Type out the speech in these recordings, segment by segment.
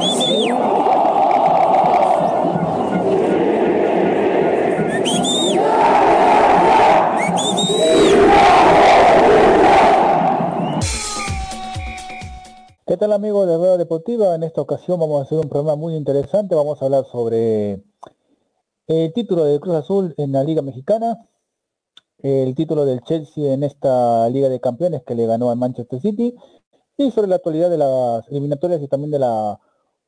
¿Qué tal amigos de Rueda Deportiva? En esta ocasión vamos a hacer un programa muy interesante. Vamos a hablar sobre el título de Cruz Azul en la Liga Mexicana, el título del Chelsea en esta Liga de Campeones que le ganó al Manchester City y sobre la actualidad de las eliminatorias y también de la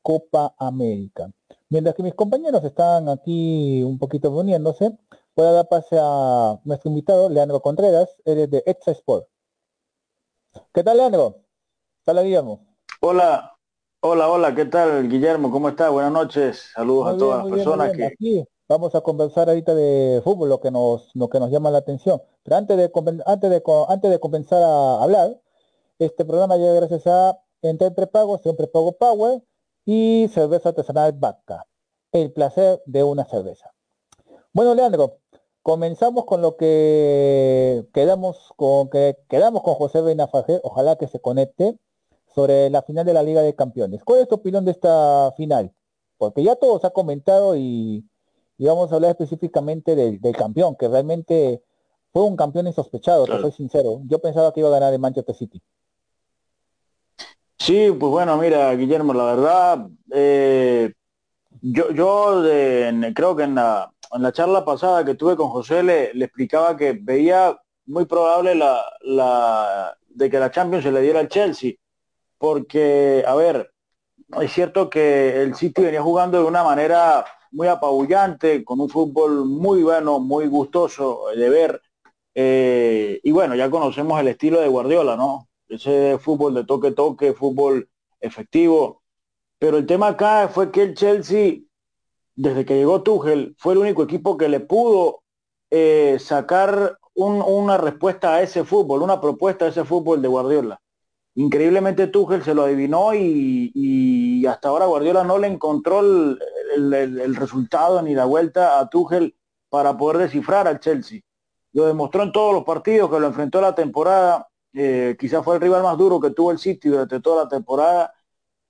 Copa América. Mientras que mis compañeros están aquí un poquito reuniéndose, voy a dar pase a nuestro invitado, Leandro Contreras, eres de Extra Sport. ¿Qué tal, Leandro? ¿Qué tal, Guillermo? Hola, hola, hola, ¿qué tal Guillermo? ¿Cómo está? Buenas noches, saludos a todas las personas que... Aquí vamos a conversar ahorita de fútbol, lo que nos, lo que nos llama la atención. Pero antes de, antes de, antes de comenzar a hablar, este programa llega gracias a Entre Prepago, un Prepago Power y Cerveza Artesanal Vaca. El placer de una cerveza. Bueno, Leandro, comenzamos con lo que quedamos con que quedamos con José Benafaje, ojalá que se conecte sobre la final de la Liga de Campeones. ¿Cuál es tu opinión de esta final? Porque ya todos ha comentado y, vamos a hablar específicamente del, campeón, que realmente fue un campeón insospechado, te soy sincero. Yo pensaba que iba a ganar el Manchester City. Sí, pues bueno, mira, Guillermo, la verdad, eh, yo, yo creo que en la, en la charla pasada que tuve con José le, le explicaba que veía muy probable la, la, de que la Champions se le diera al Chelsea porque, a ver, es cierto que el City venía jugando de una manera muy apabullante, con un fútbol muy bueno, muy gustoso de ver. Eh, y bueno, ya conocemos el estilo de Guardiola, ¿no? Ese fútbol de toque-toque, fútbol efectivo. Pero el tema acá fue que el Chelsea, desde que llegó Tuchel, fue el único equipo que le pudo eh, sacar una respuesta a ese fútbol, una propuesta a ese fútbol de Guardiola. Increíblemente Tuchel se lo adivinó y, hasta ahora Guardiola no le encontró el, resultado ni la vuelta a Tuchel para poder descifrar al Chelsea. Lo demostró en todos los partidos que lo enfrentó la temporada. Eh, quizás fue el rival más duro que tuvo el City durante toda la temporada.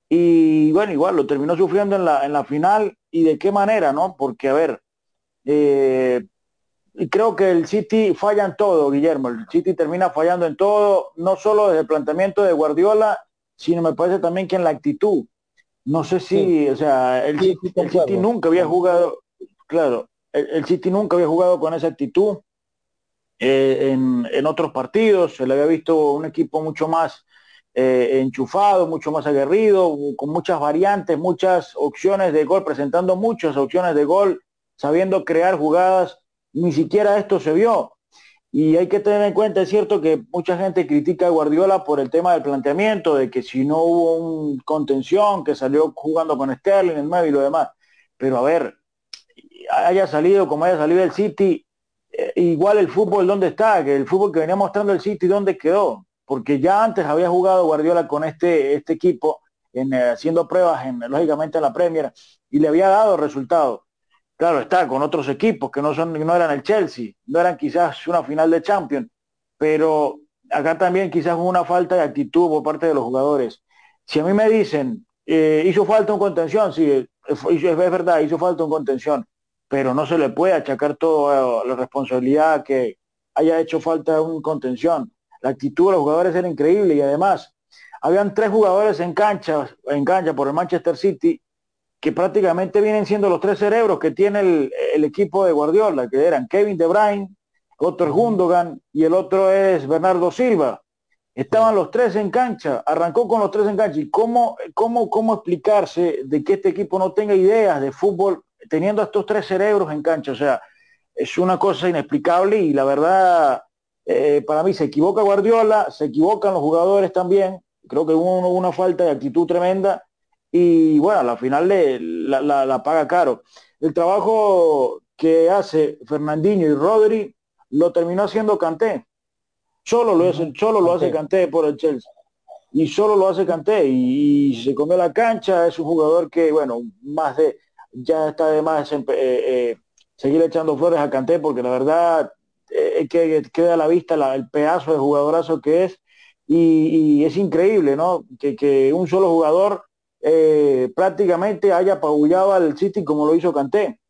Y bueno, igual lo terminó sufriendo en la, en la final. ¿Y de qué manera, no? Porque, a ver, eh, y creo que el City falla en todo, Guillermo. El City termina fallando en todo, no solo desde el planteamiento de Guardiola, sino me parece también que en la actitud. No sé si, o sea, el, City, nunca había jugado, claro, el, City nunca había jugado con esa actitud eh, en, otros partidos. Se le había visto un equipo mucho más eh, enchufado, mucho más aguerrido, con muchas variantes, muchas opciones de gol, presentando muchas opciones de gol, sabiendo crear jugadas ni siquiera esto se vio. Y hay que tener en cuenta, es cierto que mucha gente critica a Guardiola por el tema del planteamiento, de que si no hubo un contención, que salió jugando con Sterling, el 9 y lo demás. Pero a ver, haya salido como haya salido el City, igual el fútbol dónde está, que el fútbol que venía mostrando el City dónde quedó, porque ya antes había jugado Guardiola con este, este equipo, en, eh, haciendo pruebas en, lógicamente en la Premier, y le había dado resultados. Claro, está con otros equipos que no, son, no eran el Chelsea, no eran quizás una final de Champions, pero acá también quizás una falta de actitud por parte de los jugadores. Si a mí me dicen, eh, hizo falta un contención, sí, es, verdad, hizo falta un contención, pero no se le puede achacar toda la responsabilidad que haya hecho falta un contención. La actitud de los jugadores era increíble y además habían tres jugadores en cancha, en cancha por el Manchester City que prácticamente vienen siendo los tres cerebros que tiene el, equipo de Guardiola, que eran Kevin De Bruyne, otro es Gundogan y el otro es Bernardo Silva. Estaban los tres en cancha, arrancó con los tres en cancha. ¿Y cómo, cómo, cómo explicarse de que este equipo no tenga ideas de fútbol teniendo a estos tres cerebros en cancha? O sea, es una cosa inexplicable y la verdad, eh, para mí se equivoca Guardiola, se equivocan los jugadores también. Creo que hubo una falta de actitud tremenda y bueno, a la final le, la, paga caro. El trabajo que hace Fernandinho y Rodri lo terminó haciendo Canté. Solo lo, hace, solo lo hace Canté por el Chelsea. Y solo lo hace Canté. Y, se comió la cancha. Es un jugador que, bueno, más de, ya está de más eh, eh, seguir echando flores a Canté porque la verdad eh, que queda a la vista el pedazo de jugadorazo que es. Y, es increíble, ¿no? Que, que un solo jugador eh, prácticamente haya apabullado al City como lo hizo Canté.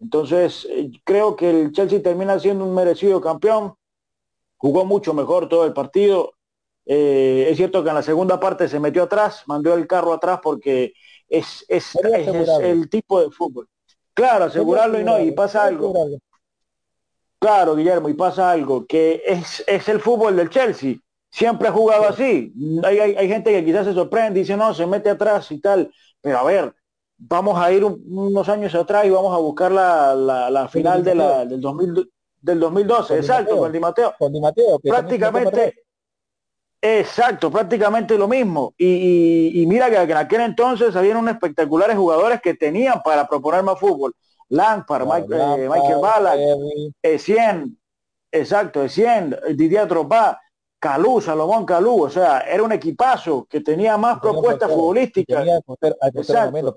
Entonces, eh, creo que el Chelsea termina siendo un merecido campeón, jugó mucho mejor todo el partido. Eh, es cierto que en la segunda parte se metió atrás, mandó el carro atrás porque es, es, el tipo de fútbol. Claro, asegurarlo y no, y pasa algo. Claro, Guillermo, y pasa algo, que es, es el fútbol del Chelsea. Siempre ha jugado así. Hay, hay, gente que quizás se sorprende y dice, no, se mete atrás y tal. Pero a ver, vamos a ir unos años atrás y vamos a buscar la, la, final de la, del, 2000, del 2012. exacto, con Di Mateo. Con Di Mateo prácticamente, exacto, prácticamente lo mismo. Y, y, mira que en aquel entonces habían unos espectaculares jugadores que tenían para proponer más fútbol. Lampard, eh, Michael Ballack, Essien, exacto, Essien, Didier Drogba, Calú, Salomón Calú, o sea, era un equipazo que tenía más propuestas futbolísticas. exacto.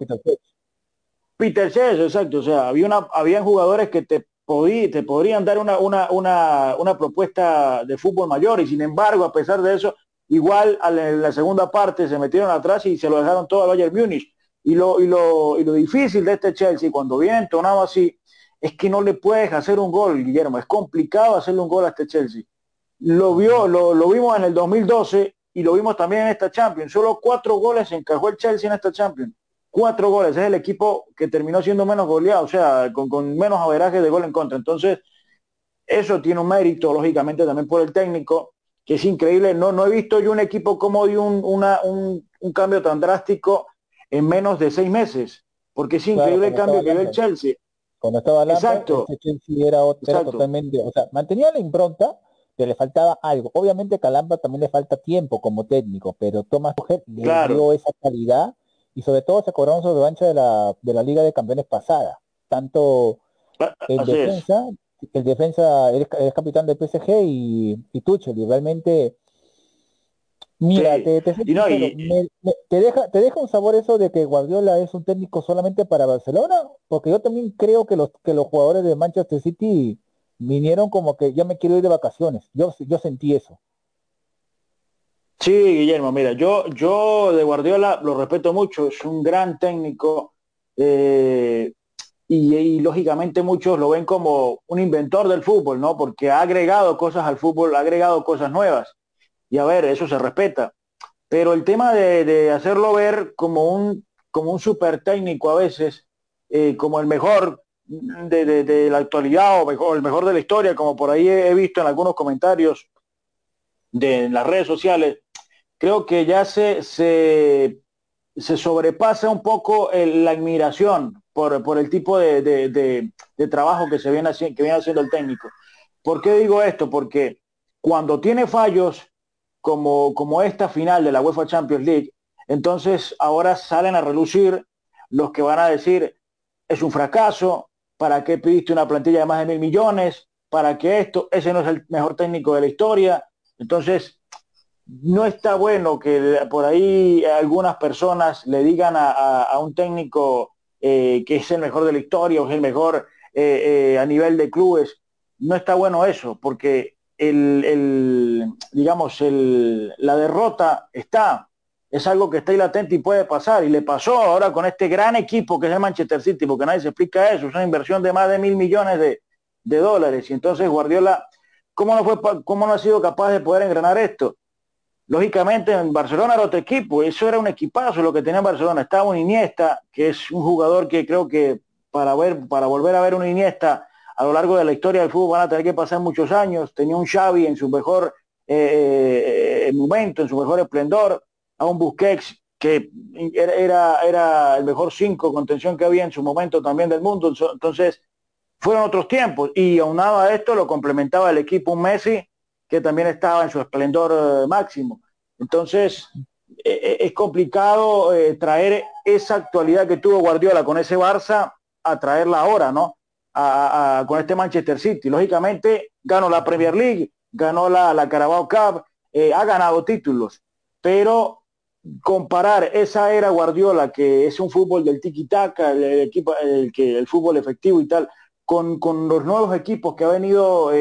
Peter Chess, exacto, o sea, había una, habían jugadores que te, te podrían dar una, una, una, una propuesta de fútbol mayor y sin embargo, a pesar de eso, igual en la segunda parte se metieron atrás y se lo dejaron todo al Bayern Múnich. Y lo, y, lo, y lo difícil de este Chelsea, cuando viene entonado así, es que no le puedes hacer un gol, Guillermo. Es complicado hacerle un gol a este Chelsea lo vio, lo, lo, vimos en el 2012 y lo vimos también en esta Champions. Solo cuatro goles encajó el Chelsea en esta Champions. Cuatro goles. Es el equipo que terminó siendo menos goleado, o sea, con, con menos averaje de gol en contra. Entonces, eso tiene un mérito, lógicamente, también por el técnico, que es increíble. No, no he visto yo un equipo como de un, una, un, un cambio tan drástico en menos de seis meses. Porque es increíble el cambio que dio el Chelsea. Cuando estaba Exacto. Este Chelsea era, era totalmente, o sea, mantenía la impronta, que le faltaba algo. Obviamente Calamba también le falta tiempo como técnico, pero Tomás Tuchel le dio esa calidad y sobre todo se acordaron sobre de la, de la Liga de Campeones pasada. Tanto ah, el defensa, el defensa es, capitán del PSG y, y Tuchel, y realmente Mira, te, te, deja, ¿te deja un sabor eso de que Guardiola es un técnico solamente para Barcelona? Porque yo también creo que los, que los jugadores de Manchester City vinieron como que ya me quiero ir de vacaciones. Yo, yo sentí eso. Sí, Guillermo, mira, yo, yo de Guardiola lo respeto mucho, es un gran técnico eh, y, lógicamente muchos lo ven como un inventor del fútbol, ¿no? Porque ha agregado cosas al fútbol, ha agregado cosas nuevas. Y a ver, eso se respeta. Pero el tema de, hacerlo ver como un, como un super técnico a veces, eh, como el mejor, de, la actualidad o mejor, el mejor de la historia, como por ahí he, visto en algunos comentarios de las redes sociales, creo que ya se, se, se sobrepasa un poco la admiración por, por, el tipo de, de, trabajo que se viene, haciendo, que viene haciendo el técnico. ¿Por qué digo esto? Porque cuando tiene fallos como, como esta final de la UEFA Champions League, entonces ahora salen a relucir los que van a decir es un fracaso, ¿Para qué pediste una plantilla de más de mil millones? ¿Para qué esto? Ese no es el mejor técnico de la historia. Entonces, no está bueno que por ahí algunas personas le digan a, un técnico eh, que es el mejor de la historia o es el mejor eh, eh, a nivel de clubes. No está bueno eso, porque el, digamos, la derrota está es algo que está ahí latente y puede pasar. Y le pasó ahora con este gran equipo que es el Manchester City, porque nadie se explica eso. Es una inversión de más de mil millones de, dólares. Y entonces Guardiola, ¿cómo no, fue, ¿cómo no ha sido capaz de poder engranar esto? Lógicamente en Barcelona era otro equipo, eso era un equipazo lo que tenía en Barcelona. Estaba un Iniesta, que es un jugador que creo que para, ver, para volver a ver un Iniesta a lo largo de la historia del fútbol van a tener que pasar muchos años. Tenía un Xavi en su mejor eh, eh, momento, en su mejor esplendor a un Busquets que era, era el mejor cinco contención que había en su momento también del mundo. Entonces, fueron otros tiempos. Y aunado a esto lo complementaba el equipo Messi, que también estaba en su esplendor eh, máximo. Entonces, e, e, es complicado eh, traer esa actualidad que tuvo Guardiola con ese Barça a traerla ahora, ¿no? Con este Manchester City. Lógicamente, ganó la Premier League, ganó la, la Carabao Cup, eh, ha ganado títulos, pero comparar esa era Guardiola, que es un fútbol del tiki-taka, el, que, el fútbol efectivo y tal, con, con los nuevos equipos que ha venido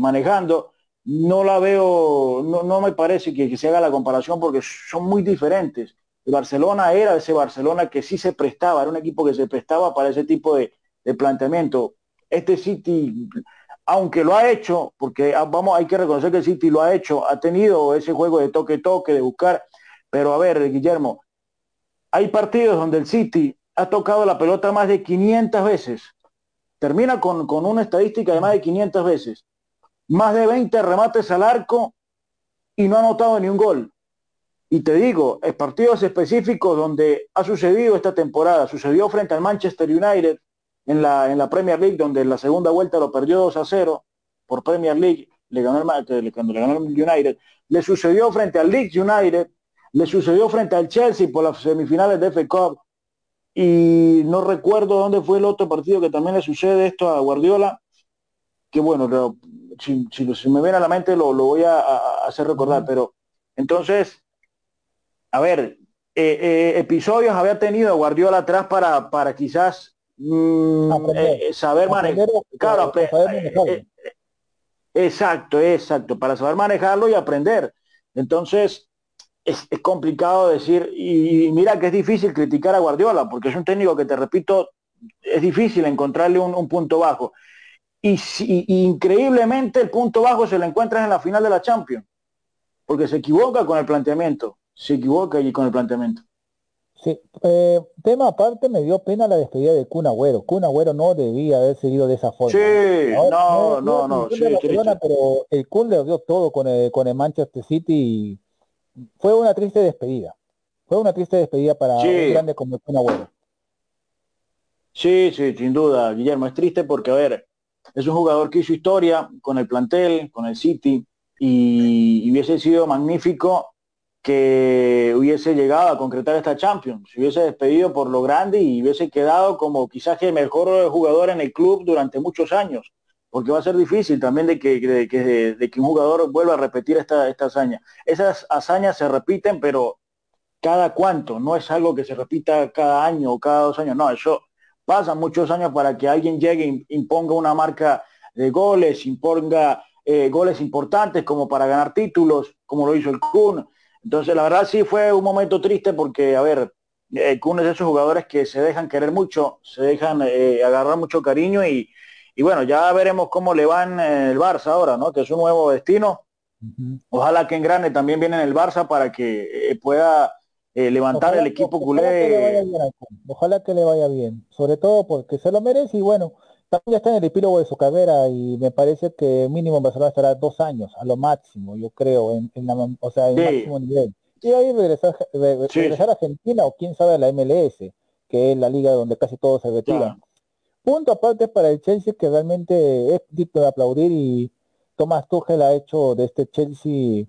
manejando, no la veo, no, no me parece que, se haga la comparación porque son muy diferentes. El Barcelona era ese Barcelona que sí se prestaba, era un equipo que se prestaba para ese tipo de, planteamiento. Este City, aunque lo ha hecho, porque ah, vamos, hay que reconocer que el City lo ha hecho, ha tenido ese juego de toque-toque, de buscar, pero a ver, Guillermo, hay partidos donde el City ha tocado la pelota más de 500 veces. Termina con, con una estadística de más de 500 veces. Más de 20 remates al arco y no ha anotado ni un gol. Y te digo, es partidos específicos donde ha sucedido esta temporada, sucedió frente al Manchester United en la, en la Premier League, donde en la segunda vuelta lo perdió 2 a 0 por Premier League, le ganó el, cuando le ganó el United, le sucedió frente al Leeds United, le sucedió frente al Chelsea por las semifinales de FA Cup, y no recuerdo dónde fue el otro partido que también le sucede esto a Guardiola, que bueno, si, si, me viene a la mente lo, lo voy a, hacer recordar, pero entonces, a ver, eh, eh, episodios había tenido Guardiola atrás para, para quizás mm, eh, saber manejar, claro, exacto, exacto, para saber manejarlo y aprender. Entonces, es, complicado decir, y, mira que es difícil criticar a Guardiola, porque es un técnico que te repito, es difícil encontrarle un, punto bajo. Y, si, increíblemente el punto bajo se lo encuentras en la final de la Champions, porque se equivoca con el planteamiento, se equivoca allí con el planteamiento. Sí, eh, tema aparte me dio pena la despedida de Kun Agüero. Kun Agüero no debía haber seguido de esa forma. Sí, no, no, no, pero el Kun le dio todo con el, con el Manchester City y fue una triste despedida. Fue una triste despedida para un grande como un abuelo. Sí, sí, sin duda, Guillermo. Es triste porque, a ver, es un jugador que hizo historia con el plantel, con el City, y, hubiese sido magnífico que hubiese llegado a concretar esta Champions, se hubiese despedido por lo grande y hubiese quedado como quizás el mejor jugador en el club durante muchos años porque va a ser difícil también de que, de, que un jugador vuelva a repetir esta, esta hazaña. Esas hazañas se repiten, pero cada cuánto, no es algo que se repita cada año o cada dos años, no, eso pasa muchos años para que alguien llegue e imponga una marca de goles, imponga eh, goles importantes como para ganar títulos, como lo hizo el Kun. Entonces, la verdad sí fue un momento triste porque, a ver, el Kun es de esos jugadores que se dejan querer mucho, se dejan eh, agarrar mucho cariño y, y bueno, ya veremos cómo le va en el Barça ahora, ¿no? Que es un nuevo destino. Ojalá que en grande también viene en el Barça para que eh, pueda eh, levantar el equipo culé. Ojalá que, le vaya bien, sobre todo porque se lo merece y bueno, también ya está en el epílogo de su carrera y me parece que mínimo Barcelona estará dos años, a lo máximo, yo creo, en, o sea, en máximo nivel. Y ahí regresar, regresar a Argentina o quién sabe a la MLS, que es la liga donde casi todos se retiran. Punto aparte para el Chelsea que realmente es digno de aplaudir y Tomás Tuchel ha hecho de este Chelsea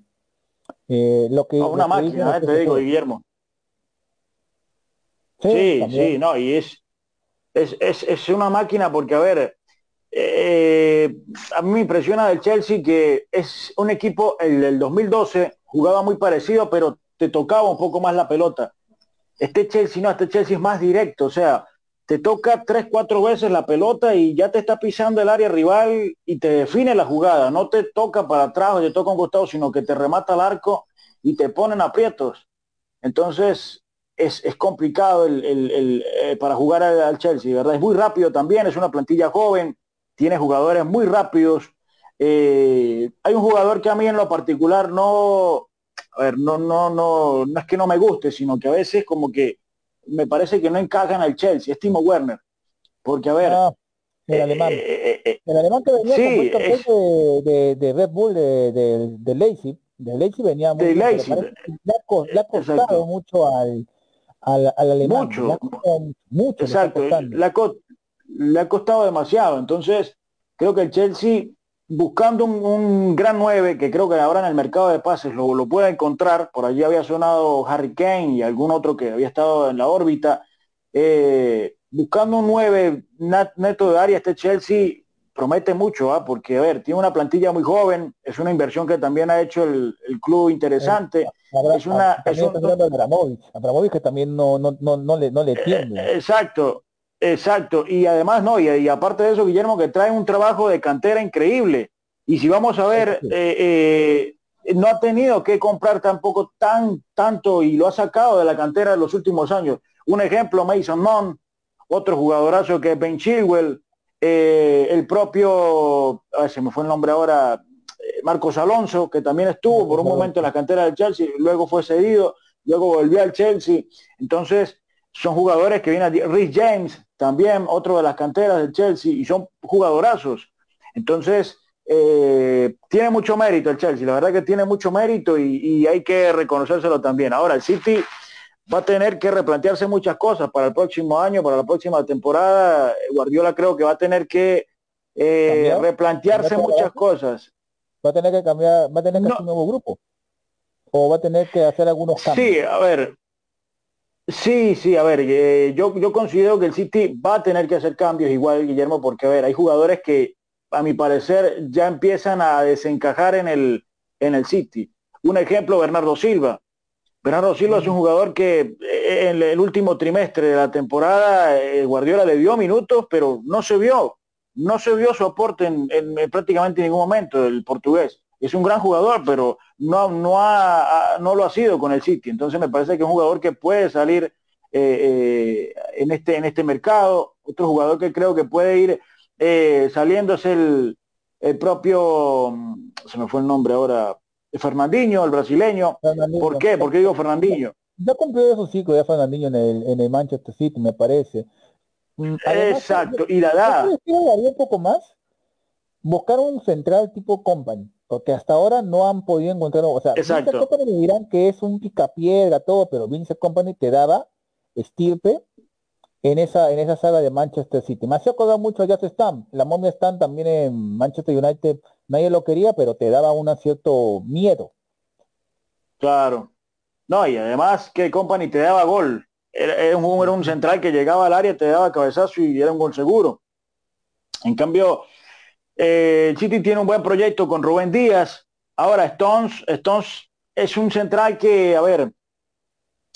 eh, lo que... una máquina, eh, te digo, Guillermo. Sí, sí, no, y es, es, es, es, una máquina porque, a ver, eh, a mí me impresiona del Chelsea que es un equipo, el del 2012, jugaba muy parecido, pero te tocaba un poco más la pelota. Este Chelsea no, este Chelsea es más directo, o sea, te toca tres, cuatro veces la pelota y ya te está pisando el área rival y te define la jugada. No te toca para atrás o te toca un costado, sino que te remata el arco y te ponen aprietos. Entonces es, complicado el, eh, para jugar al, Chelsea, ¿verdad? Es muy rápido también, es una plantilla joven, tiene jugadores muy rápidos. Eh, hay un jugador que a mí en lo particular no, a ver, no, no, no, no es que no me guste, sino que a veces como que me parece que no encajan al Chelsea, es Timo Werner. Porque, a ver... Ah, el, alemán. Eh, eh, el alemán que venía sí, de, de, Red Bull, de, de, de Leipzig, de Leipzig venía muy de Leipzig. Le, ha, mucho al, al, al alemán. Mucho. Costado mucho. Exacto. Le, ha, le ha costado demasiado. Entonces, creo que el Chelsea buscando un, gran 9 que creo que ahora en el mercado de pases lo, lo puede encontrar, por allí había sonado Harry Kane y algún otro que había estado en la órbita, eh, buscando un 9 neto de área, este Chelsea promete mucho, ¿ah? porque a ver, tiene una plantilla muy joven, es una inversión que también ha hecho el, club interesante. Eh, es una, es un, Abramovich, que también no, no, no, no le, no le tiende. Eh, exacto, Exacto, y además no, y, aparte de eso, Guillermo, que trae un trabajo de cantera increíble. Y si vamos a ver, eh, no ha tenido que comprar tampoco tan tanto y lo ha sacado de la cantera en los últimos años. Un ejemplo, Mason Mount, otro jugadorazo que es Ben Chilwell, eh, el propio, se me fue el nombre ahora, eh, Marcos Alonso, que también estuvo por un momento en la cantera del Chelsea, luego fue cedido, luego volvió al Chelsea. Entonces, son jugadores que vienen, Rhys James, también otro de las canteras del Chelsea, y son jugadorazos. Entonces, eh, tiene mucho mérito el Chelsea, la verdad que tiene mucho mérito y, hay que reconocérselo también. Ahora, el City va a tener que replantearse muchas cosas para el próximo año, para la próxima temporada. Guardiola creo que va a tener que eh, replantearse muchas cosas. Va a tener que cambiar, va a tener que hacer un nuevo grupo. O va a tener que hacer algunos cambios. Sí, a ver. Sí, sí, a ver, eh, yo, yo considero que el City va a tener que hacer cambios igual, Guillermo, porque a ver, hay jugadores que a mi parecer, ya empiezan a desencajar en el, en el City. Un ejemplo, Bernardo Silva. Bernardo Silva es un jugador que eh, en el último trimestre de la temporada eh, Guardiola le dio minutos, pero no se vio, no se vio su aporte en, prácticamente ningún momento el portugués. Es un gran jugador, pero no, no, ha, no lo ha sido con el City. Entonces me parece que es un jugador que puede salir eh, en, este, en este mercado. Otro jugador que creo que puede ir eh, saliéndose el, el propio, mm, se me fue el nombre ahora, Fernandinho, el brasileño. ¿Por qué? ¿Por qué digo Fernandinho? Ya cumplió esos ciclos ya Fernandinho en el, en el Manchester City, me parece. Mm, Exacto, y la da. un poco más, buscar un central tipo company, porque hasta ahora no han podido encontrar, o sea, Exacto. Company me dirán que es un picapiedra, todo, pero Vince Company te daba estirpe en esa, en esa saga de Manchester City. Me hacía acordar mucho a Jazz Stam. La momia Stam también en Manchester United, nadie lo quería, pero te daba un cierto miedo. Claro. No, y además que Company te daba gol. Era, un, era un central que llegaba al área, te daba cabezazo y era un gol seguro. En cambio, eh, City tiene un buen proyecto con Rubén Díaz. Ahora, Stones, Stones es un central que, a ver,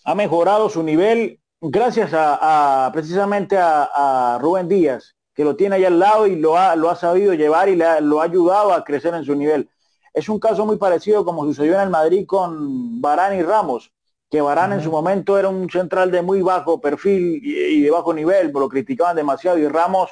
ha mejorado su nivel gracias a, precisamente a, Rubén Díaz, que lo tiene ahí al lado y lo ha, lo ha sabido llevar y le lo ha ayudado a crecer en su nivel. Es un caso muy parecido como sucedió en el Madrid con Barán y Ramos, que Barán en su momento era un central de muy bajo perfil y, de bajo nivel, lo criticaban demasiado y Ramos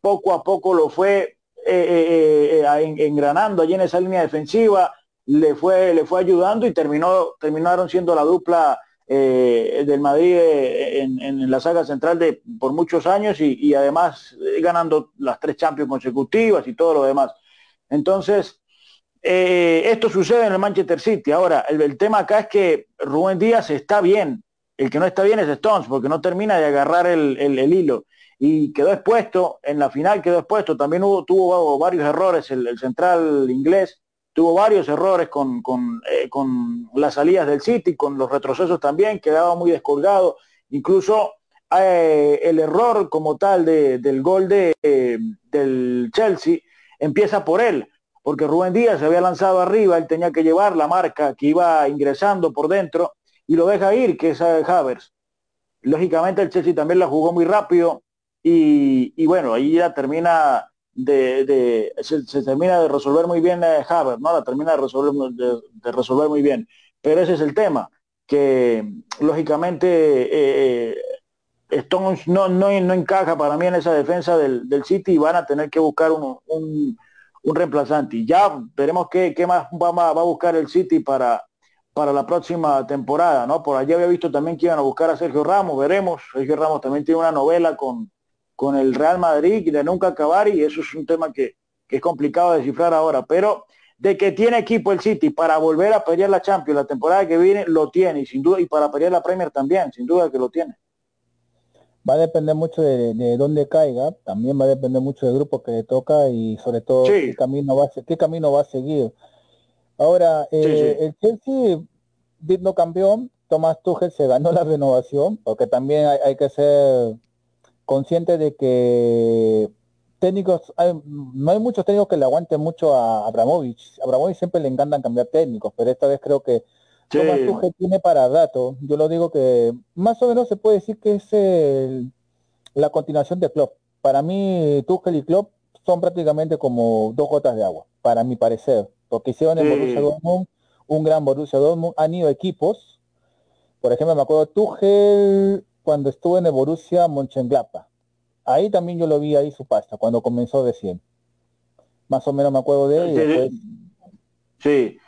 poco a poco lo fue eh, eh, eh, engranando allí en esa línea defensiva, le fue, le fue ayudando y terminó, terminaron siendo la dupla eh, del Madrid eh, en, la saga central de por muchos años y, además eh, ganando las tres Champions consecutivas y todo lo demás. Entonces, esto sucede en el Manchester City. Ahora, el, tema acá es que Rubén Díaz está bien. El que no está bien es Stones, porque no termina de agarrar el, hilo. Y quedó expuesto, en la final quedó expuesto. También hubo, tuvo varios errores el central inglés tuvo varios errores con, eh, con, las salidas del City, con los retrocesos también, quedaba muy descolgado, incluso eh, el error como tal del gol de, del Chelsea empieza por él, porque Rubén Díaz se había lanzado arriba, él tenía que llevar la marca que iba ingresando por dentro y lo deja ir, que es Havers. Lógicamente el Chelsea también la jugó muy rápido y, y bueno, ahí ya termina de, se, termina de resolver muy bien eh, ¿no? La termina de resolver, de, resolver muy bien. Pero ese es el tema, que lógicamente eh, eh Stones no, no, no, encaja para mí en esa defensa del, del City y van a tener que buscar un, un, un reemplazante. Ya veremos qué, qué más va, va, a buscar el City para, para la próxima temporada, ¿no? Por allí había visto también que iban a buscar a Sergio Ramos, veremos. Sergio Ramos también tiene una novela con, con el Real Madrid y de nunca acabar y eso es un tema que, es complicado de descifrar ahora, pero de que tiene equipo el City para volver a pelear la Champions la temporada que viene, lo tiene y sin duda, y para pelear la Premier también, sin duda que lo tiene. Va a depender mucho de, dónde caiga, también va a depender mucho del grupo que le toca y sobre todo qué, camino va a, qué camino va a seguir. Ahora, eh, el Chelsea, digno campeón, Tomás Tuchel se ganó la renovación, porque también hay que ser consciente de que técnicos, no hay muchos técnicos que le aguanten mucho a Abramovich. Abramovich siempre le encantan cambiar técnicos, pero esta vez creo que sí. Thomas tiene para rato. Yo lo digo que más o menos se puede decir que es la continuación de Klopp. Para mí, Tuchel y Klopp son prácticamente como dos gotas de agua, para mi parecer. Porque hicieron en Borussia Dortmund un gran Borussia Dortmund, han ido equipos, por ejemplo, me acuerdo Tuchel cuando estuvo en el Borussia Mönchengladbach. Ahí también yo lo vi ahí su pasta, cuando comenzó de 100. Más o menos me acuerdo de él. Sí,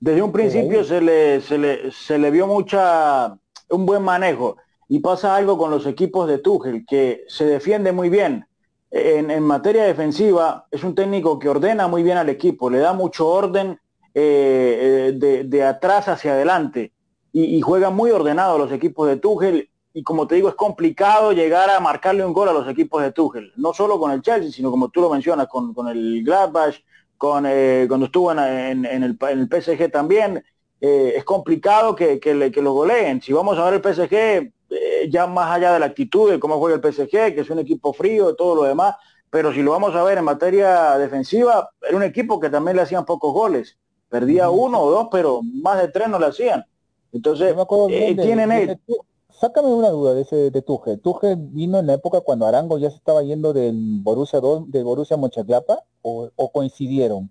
desde un principio se le, se le, se le vio mucha, un buen manejo. Y pasa algo con los equipos de Tuchel, que se defiende muy bien. En, materia defensiva, es un técnico que ordena muy bien al equipo, le da mucho orden eh, de, de, atrás hacia adelante y, juega muy ordenado los equipos de Tuchel. Y como te digo, es complicado llegar a marcarle un gol a los equipos de Tuchel, no solo con el Chelsea, sino como tú lo mencionas, con, con el Gladbach, con, eh, cuando estuvo en, el, en, el, PSG también. Eh, es complicado que, que, le, que lo goleen. Si vamos a ver el PSG, eh, ya más allá de la actitud de cómo juega el PSG, que es un equipo frío y todo lo demás, pero si lo vamos a ver en materia defensiva, era un equipo que también le hacían pocos goles. Perdía uno o dos, pero más de tres no le hacían. Entonces, eh, tienen Sácame una duda de ese de Tuchel. ¿Tuchel vino en la época cuando Arango ya se estaba yendo del Borussia del Borussia o, o, coincidieron?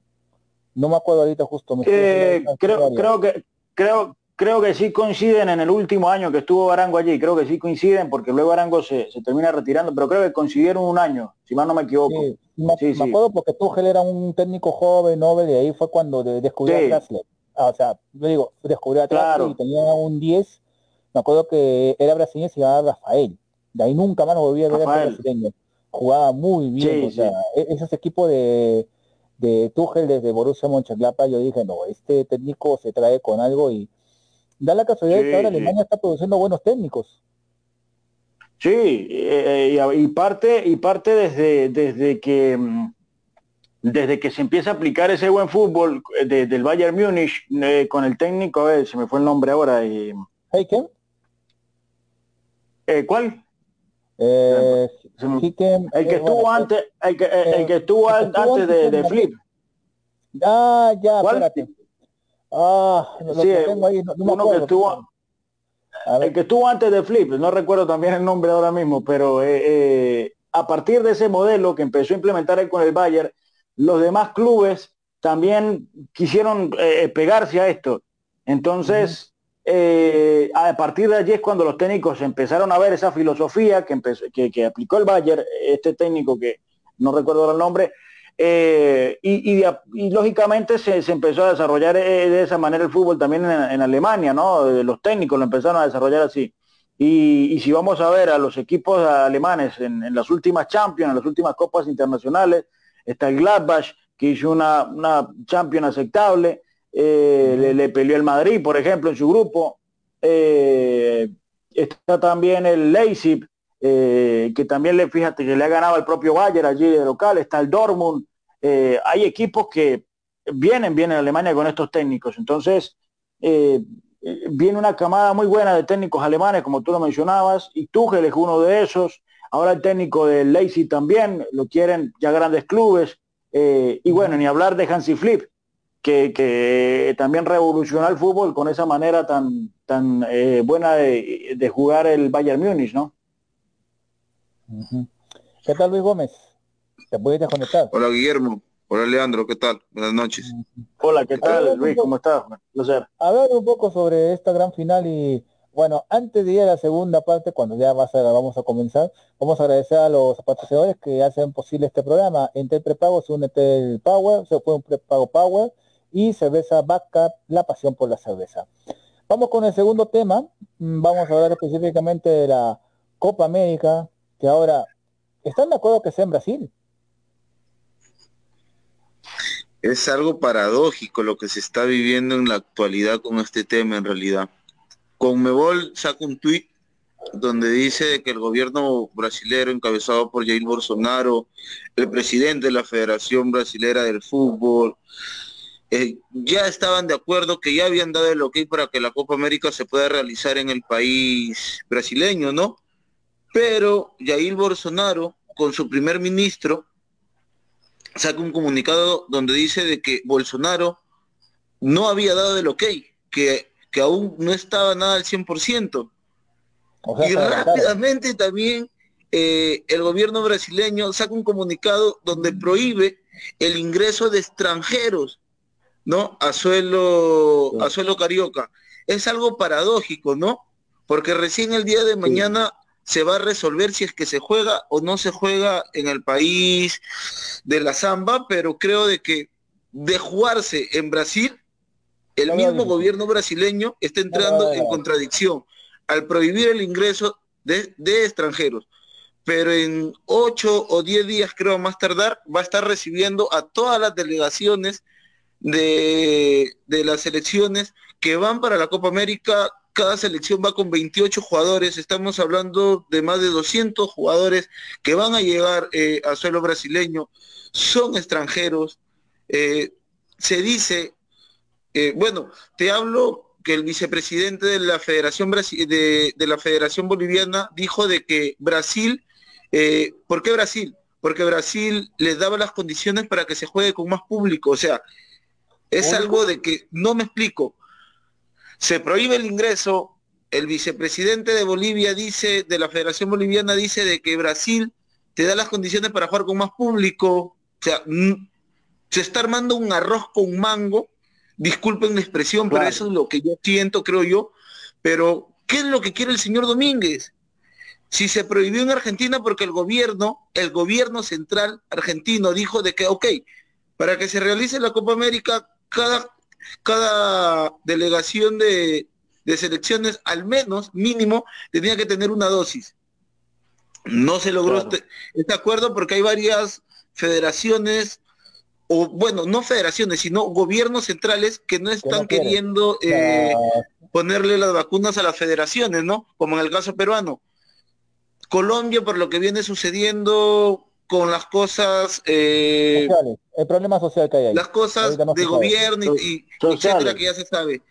No me acuerdo ahorita justo. Eh, creo, creo que creo creo que sí coinciden en el último año que estuvo Arango allí, creo que sí coinciden porque luego Arango se, termina retirando, pero creo que coincidieron un año, si mal no me equivoco. Sí, me, acuerdo porque Tuchel era un técnico joven, novel, y ahí fue cuando descubrió a. Ah, o sea, yo digo, descubrió a Trasler y tenía un 10, me acuerdo que era brasileño y se llamaba Rafael. De ahí nunca más volví a ver a brasileño. Jugaba muy bien, o sea, e-, esos equipos de de Tuchel desde Borussia Mönchengladbach, yo dije, no, este técnico se trae con algo y da la casualidad que ahora Alemania está produciendo buenos técnicos. Sí, eh, eh, y parte, y parte desde, desde que mm, desde que se empieza a aplicar ese buen fútbol desde eh, del Bayern Múnich con el técnico, a ver, se me fue el nombre ahora. Y... ¿Heiken? ¿Cuál? el que estuvo antes, el que, el que estuvo antes de, de, Flip. Ah, ya, espérate. Ah, sí, que tengo ahí, no, uno que estuvo, el que estuvo antes de Flip, no recuerdo también el nombre ahora mismo, pero eh, eh, a partir de ese modelo que empezó a implementar él con el Bayern, los demás clubes también quisieron eh, pegarse a esto. Entonces, a partir de allí es cuando los técnicos empezaron a ver esa filosofía que, que, aplicó el Bayern, este técnico que no recuerdo el nombre, eh, y, lógicamente se, empezó a desarrollar eh, de esa manera el fútbol también en, Alemania, ¿no? Eh, los técnicos lo empezaron a desarrollar así. Y, si vamos a ver a los equipos alemanes en, las últimas Champions, en las últimas copas internacionales, está el Gladbach, que hizo una, una Champions aceptable, le, peleó el Madrid, por ejemplo, en su grupo. está también el Leipzig, eh, que también le fíjate que le ha ganado el propio Bayern allí de local, está el Dortmund, eh, hay equipos que vienen bien en Alemania con estos técnicos, entonces eh, viene una camada muy buena de técnicos alemanes, como tú lo mencionabas, y Tuchel es uno de esos, ahora el técnico del Leipzig también, lo quieren ya grandes clubes, y bueno, ni hablar de Hansi Flip, que, que, también revolucionó el fútbol con esa manera tan, tan buena de, de, jugar el Bayern Múnich, ¿no? ¿Qué tal Luis Gómez? ¿Te puedes desconectar? Hola Guillermo. Hola Leandro, ¿qué tal? Buenas noches. Hola, ¿qué tal Luis? ¿Cómo estás? Hablar un poco sobre esta gran final y bueno, antes de ir a la segunda parte, cuando ya va a, vamos a comenzar, vamos a agradecer a los patrocinadores que hacen posible este programa. Entel Prepago se une el Power, se fue un prepago Power y cerveza Backup, la pasión por la cerveza. Vamos con el segundo tema. Mm, vamos a hablar específicamente de la Copa América, que ahora, ¿están de acuerdo que sea en Brasil? Es algo paradójico lo que se está viviendo en la actualidad con este tema en realidad. Conmebol saca un tuit donde dice que el gobierno brasilero encabezado por Jair Bolsonaro, el presidente de la Federación Brasilera del Fútbol, eh, ya estaban de acuerdo que ya habían dado el ok para que la Copa América se pueda realizar en el país brasileño, ¿no? Pero Jair Bolsonaro, con su primer ministro, saca un comunicado donde dice de que Bolsonaro no había dado el ok, que, que aún no estaba nada al 100%. y rápidamente también eh, el gobierno brasileño saca un comunicado donde prohíbe el ingreso de extranjeros ¿no? A suelo, a suelo carioca. Es algo paradójico, ¿no? Porque recién el día de mañana se va a resolver si es que se juega o no se juega en el país de la samba, pero creo de que de jugarse en Brasil, el mismo gobierno brasileño está entrando en contradicción al prohibir el ingreso de, extranjeros. Pero en ocho o diez días, creo más tardar, va a estar recibiendo a todas las delegaciones de, de las selecciones que van para la Copa América cada selección va con 28 jugadores, estamos hablando de más de 200 jugadores que van a llegar eh, a suelo brasileño, son extranjeros. Eh, se dice, eh, bueno, te hablo que el vicepresidente de la Federación, de, de la Federación Boliviana dijo de que Brasil, ¿por qué Brasil? Porque Brasil les daba las condiciones para que se juegue con más público, o sea, es algo de que no me explico. Se prohíbe el ingreso, el vicepresidente de Bolivia dice, de la Federación Boliviana dice de que Brasil te da las condiciones para jugar con más público, o sea, se está armando un arroz con mango, disculpen la expresión, pero eso es lo que yo siento, creo yo, pero ¿qué es lo que quiere el señor Domínguez? Si se prohibió en Argentina porque el gobierno, el gobierno central argentino dijo de que, ok, para que se realice la Copa América, cada cada delegación de, selecciones, al menos mínimo, tenía que tener una dosis. No se logró este, este, acuerdo porque hay varias federaciones, o bueno, no federaciones, sino gobiernos centrales que no están queriendo eh, ponerle las vacunas a las federaciones, ¿no? Como en el caso peruano. Colombia, por lo que viene sucediendo, con las cosas eh, el problema social que hay ahí. las cosas de gobierno y, etcétera que ya se sabe.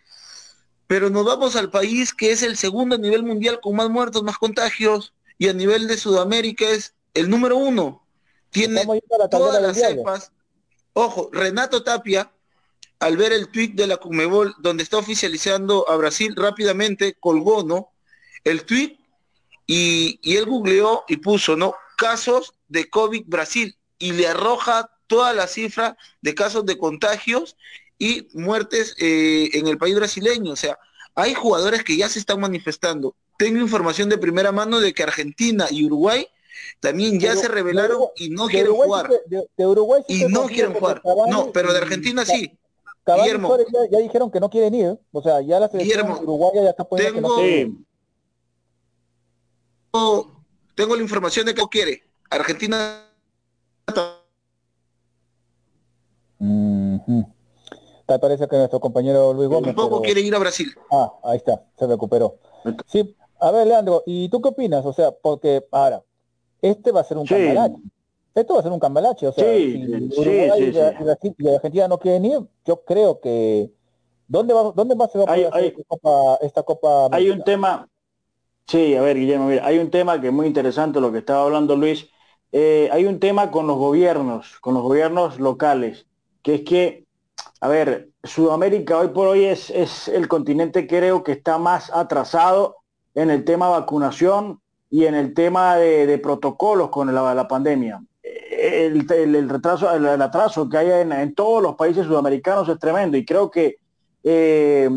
Pero nos vamos al país que es el segundo a nivel mundial con más muertos más contagios y a nivel de Sudamérica es el número uno. Tiene todas las cepas. Ojo Renato Tapia al ver el tweet de la Comebol donde está oficializando a Brasil rápidamente colgó no el tweet y, y él googleó y puso no casos de COVID Brasil y le arroja toda la cifra de casos de contagios y muertes eh, en el país brasileño. O sea, hay jugadores que ya se están manifestando. Tengo información de primera mano de que Argentina y Uruguay también ya se revelaron y no quieren jugar. De, Uruguay y no quieren jugar. no, pero de Argentina sí. Guillermo, ya, dijeron que no quieren ir. O sea, ya la selección Uruguaya ya está poniendo tengo, tengo la información de que no quiere. Argentina Tal parece que nuestro compañero Luis Gómez. Tampoco quiere ir a Brasil. Ah, ahí está, se recuperó. Sí, a ver, Leandro, ¿y tú qué opinas? O sea, porque ahora, este va a ser un cambalache. Esto va a ser un cambalache, o sea, si Uruguay y, Argentina no quieren ir, yo creo que ¿dónde va, dónde va a ser esta Copa? hay un tema, sí, a ver, Guillermo, mira, hay un tema que es muy interesante lo que estaba hablando Luis, eh, hay un tema con los gobiernos, con los gobiernos locales, que es que, a ver, Sudamérica hoy por hoy es, es el continente creo que está más atrasado en el tema vacunación y en el tema de, protocolos con la, la pandemia. El, el, retraso, el, atraso que hay en, todos los países sudamericanos es tremendo y creo que eh,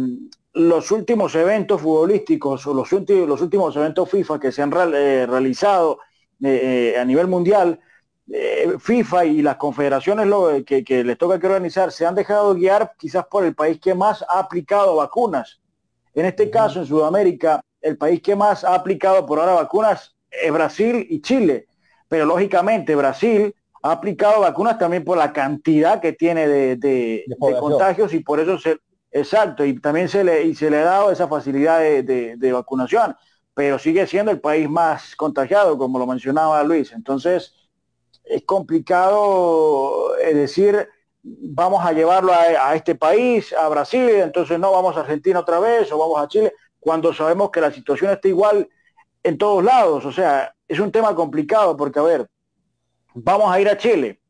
los últimos eventos futbolísticos o los, últimos, los últimos eventos FIFA que se han eh, realizado eh, a nivel mundial, eh, FIFA y las confederaciones lo, que, les toca que organizar se han dejado guiar quizás por el país que más ha aplicado vacunas. En este caso, en Sudamérica, el país que más ha aplicado por ahora vacunas es Brasil y Chile. Pero lógicamente Brasil ha aplicado vacunas también por la cantidad que tiene de, contagios y por eso se, exacto, y también se le, y se le ha dado esa facilidad de vacunación pero sigue siendo el país más contagiado, como lo mencionaba Luis. Entonces, es complicado es decir, vamos a llevarlo a, este país, a Brasil, entonces no vamos a Argentina otra vez o vamos a Chile, cuando sabemos que la situación está igual en todos lados. O sea, es un tema complicado porque, a ver, vamos a ir a Chile.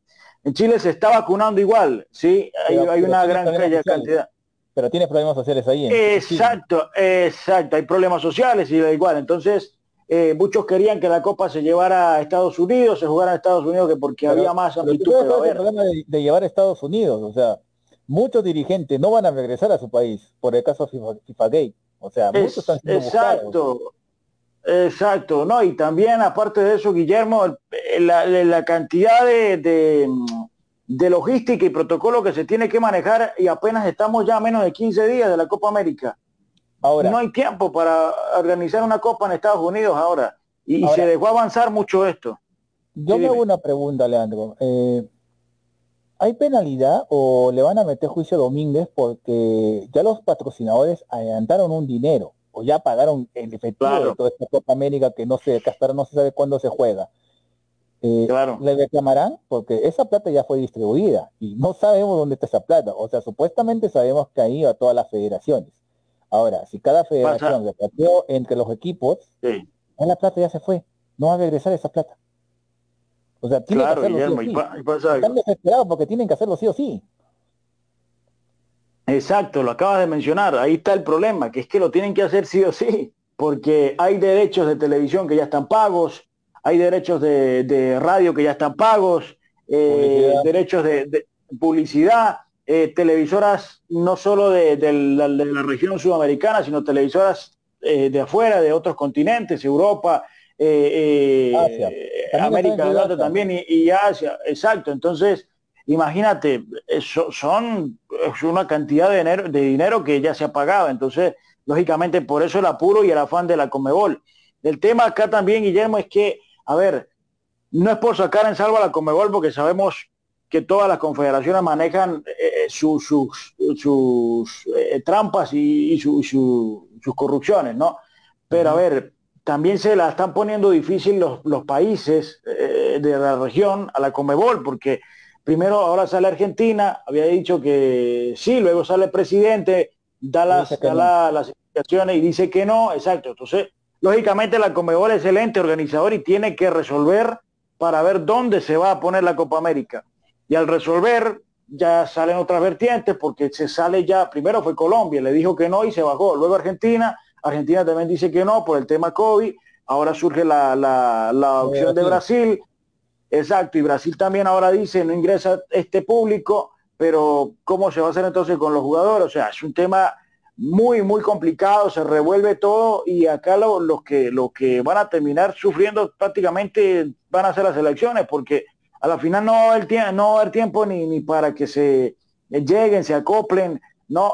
En Chile se está vacunando igual, ¿sí? Hay, hay una gran cantidad pero tiene problemas sociales ahí. exacto, exacto, hay problemas sociales y da igual. Entonces, eh, muchos querían que la Copa se llevara a Estados Unidos, se jugara a Estados Unidos, que porque había más amplitud. Pero el problema de, llevar a Estados Unidos, o sea, muchos dirigentes no van a regresar a su país por el caso FIFA, FIFA Gate. O sea, muchos están siendo Exacto. Exacto, no, y también aparte de eso, Guillermo, la, la cantidad de, de, logística y protocolo que se tiene que manejar y apenas estamos ya a menos de 15 días de la Copa América. Ahora, no hay tiempo para organizar una Copa en Estados Unidos ahora y, se dejó avanzar mucho esto. Yo me hago una pregunta, Leandro. Eh, ¿Hay penalidad o le van a meter juicio a Domínguez porque ya los patrocinadores adelantaron un dinero? o ya pagaron el efectivo de toda esta Copa América que no se hasta no se sabe cuándo se juega. Eh, claro. Le reclamarán porque esa plata ya fue distribuida y no sabemos dónde está esa plata. O sea, supuestamente sabemos que ahí a todas las federaciones. Ahora, si cada federación repartió entre los equipos, sí. la plata ya se fue. No va a regresar esa plata. O sea, tiene que hacerlo sí o sí. Están desesperados porque tienen que hacerlo sí o sí. Exacto, lo acabas de mencionar. Ahí está el problema, que es que lo tienen que hacer sí o sí, porque hay derechos de televisión que ya están pagos, hay derechos de, radio que ya están pagos, eh, derechos de, publicidad, eh, televisoras no solo de, la, región sudamericana, sino televisoras eh, de afuera, de otros continentes, Europa, América del Norte también y, y Asia. Exacto. Entonces, imagínate, eso son es una cantidad de dinero, de dinero que ya se ha pagado. Entonces, lógicamente, por eso el apuro y el afán de la Comebol. El tema acá también, Guillermo, es que, a ver, no es por sacar en salvo a la Comebol porque sabemos que todas las confederaciones manejan eh, sus, sus, eh, trampas y, sus corrupciones, ¿no? Pero a ver, también se la están poniendo difícil los, los países eh, de la región a la Comebol porque primero ahora sale Argentina, había dicho que sí, luego sale el presidente, da las, las explicaciones y dice que no, exacto. Entonces, lógicamente la Comebol es el ente organizador y tiene que resolver para ver dónde se va a poner la Copa América. Y al resolver, ya salen otras vertientes porque se sale ya, primero fue Colombia, le dijo que no y se bajó. Luego Argentina, Argentina también dice que no por el tema COVID. Ahora surge la, la, la opción de Brasil. Exacto, y Brasil también ahora dice, no ingresa este público, pero ¿cómo se va a hacer entonces con los jugadores? O sea, es un tema muy, muy complicado, se revuelve todo y acá los que, lo que van a terminar sufriendo prácticamente van a ser las elecciones, porque a la final no va a haber, tiempo, no haber tiempo ni, ni para que se lleguen, se acoplen, no,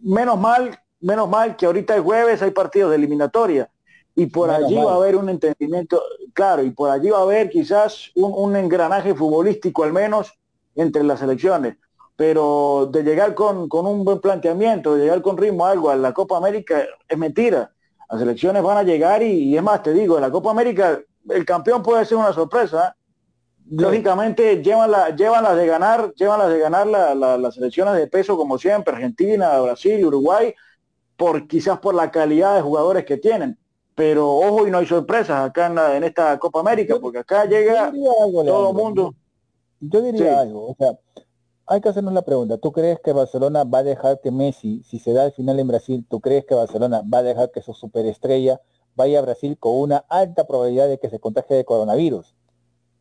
menos mal, menos mal que ahorita es jueves hay partidos de eliminatoria y por allí va a haber un entendimiento, claro, y por allí va a haber quizás un, engranaje futbolístico al menos entre las elecciones. Pero de llegar con, un buen planteamiento, de llegar con ritmo a algo a la Copa América es mentira. Las elecciones van a llegar y, es más, te digo, en la Copa América el campeón puede ser una sorpresa. Lógicamente llevan, la, llevan las de ganar, llevan las de ganar las elecciones de peso como siempre, Argentina, Brasil, Uruguay, por quizás por la calidad de jugadores que tienen pero ojo y no hay sorpresas acá en, esta Copa América, porque acá llega todo el mundo. Yo diría algo, o sea, hay que hacernos la pregunta, ¿tú crees que Barcelona va a dejar que Messi, si se da el final en Brasil, ¿tú crees que Barcelona va a dejar que su superestrella vaya a Brasil con una alta probabilidad de que se contagie de coronavirus?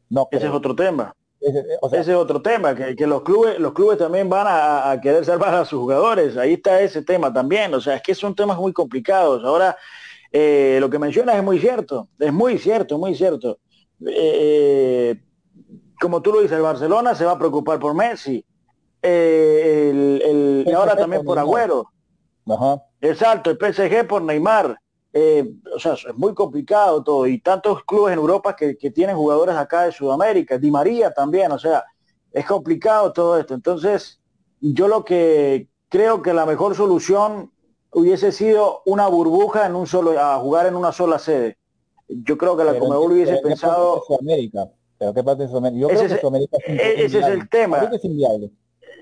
No. Ese es otro tema. Ese, es otro tema, que, los clubes, los clubes también van a, a, querer salvar a sus jugadores. Ahí está ese tema también. O sea, es que son temas muy complicados. Ahora, eh, lo que mencionas es muy cierto, es muy cierto, muy cierto. Eh, como tú lo dices, el Barcelona se va a preocupar por Messi. Eh, el, y ahora también por Agüero. Exacto, el PSG por Neymar. o sea, es muy complicado todo. Y tantos clubes en Europa que, que, tienen jugadores acá de Sudamérica. Di María también, o sea, es complicado todo esto. Entonces, yo lo que creo que la mejor solución hubiese sido una burbuja en un solo, a jugar en una sola sede. Yo creo que la Comebol hubiese pensado. América? ¿Pero qué parte de Sudamérica? Yo creo que Sudamérica es ese es el tema. Es inviable.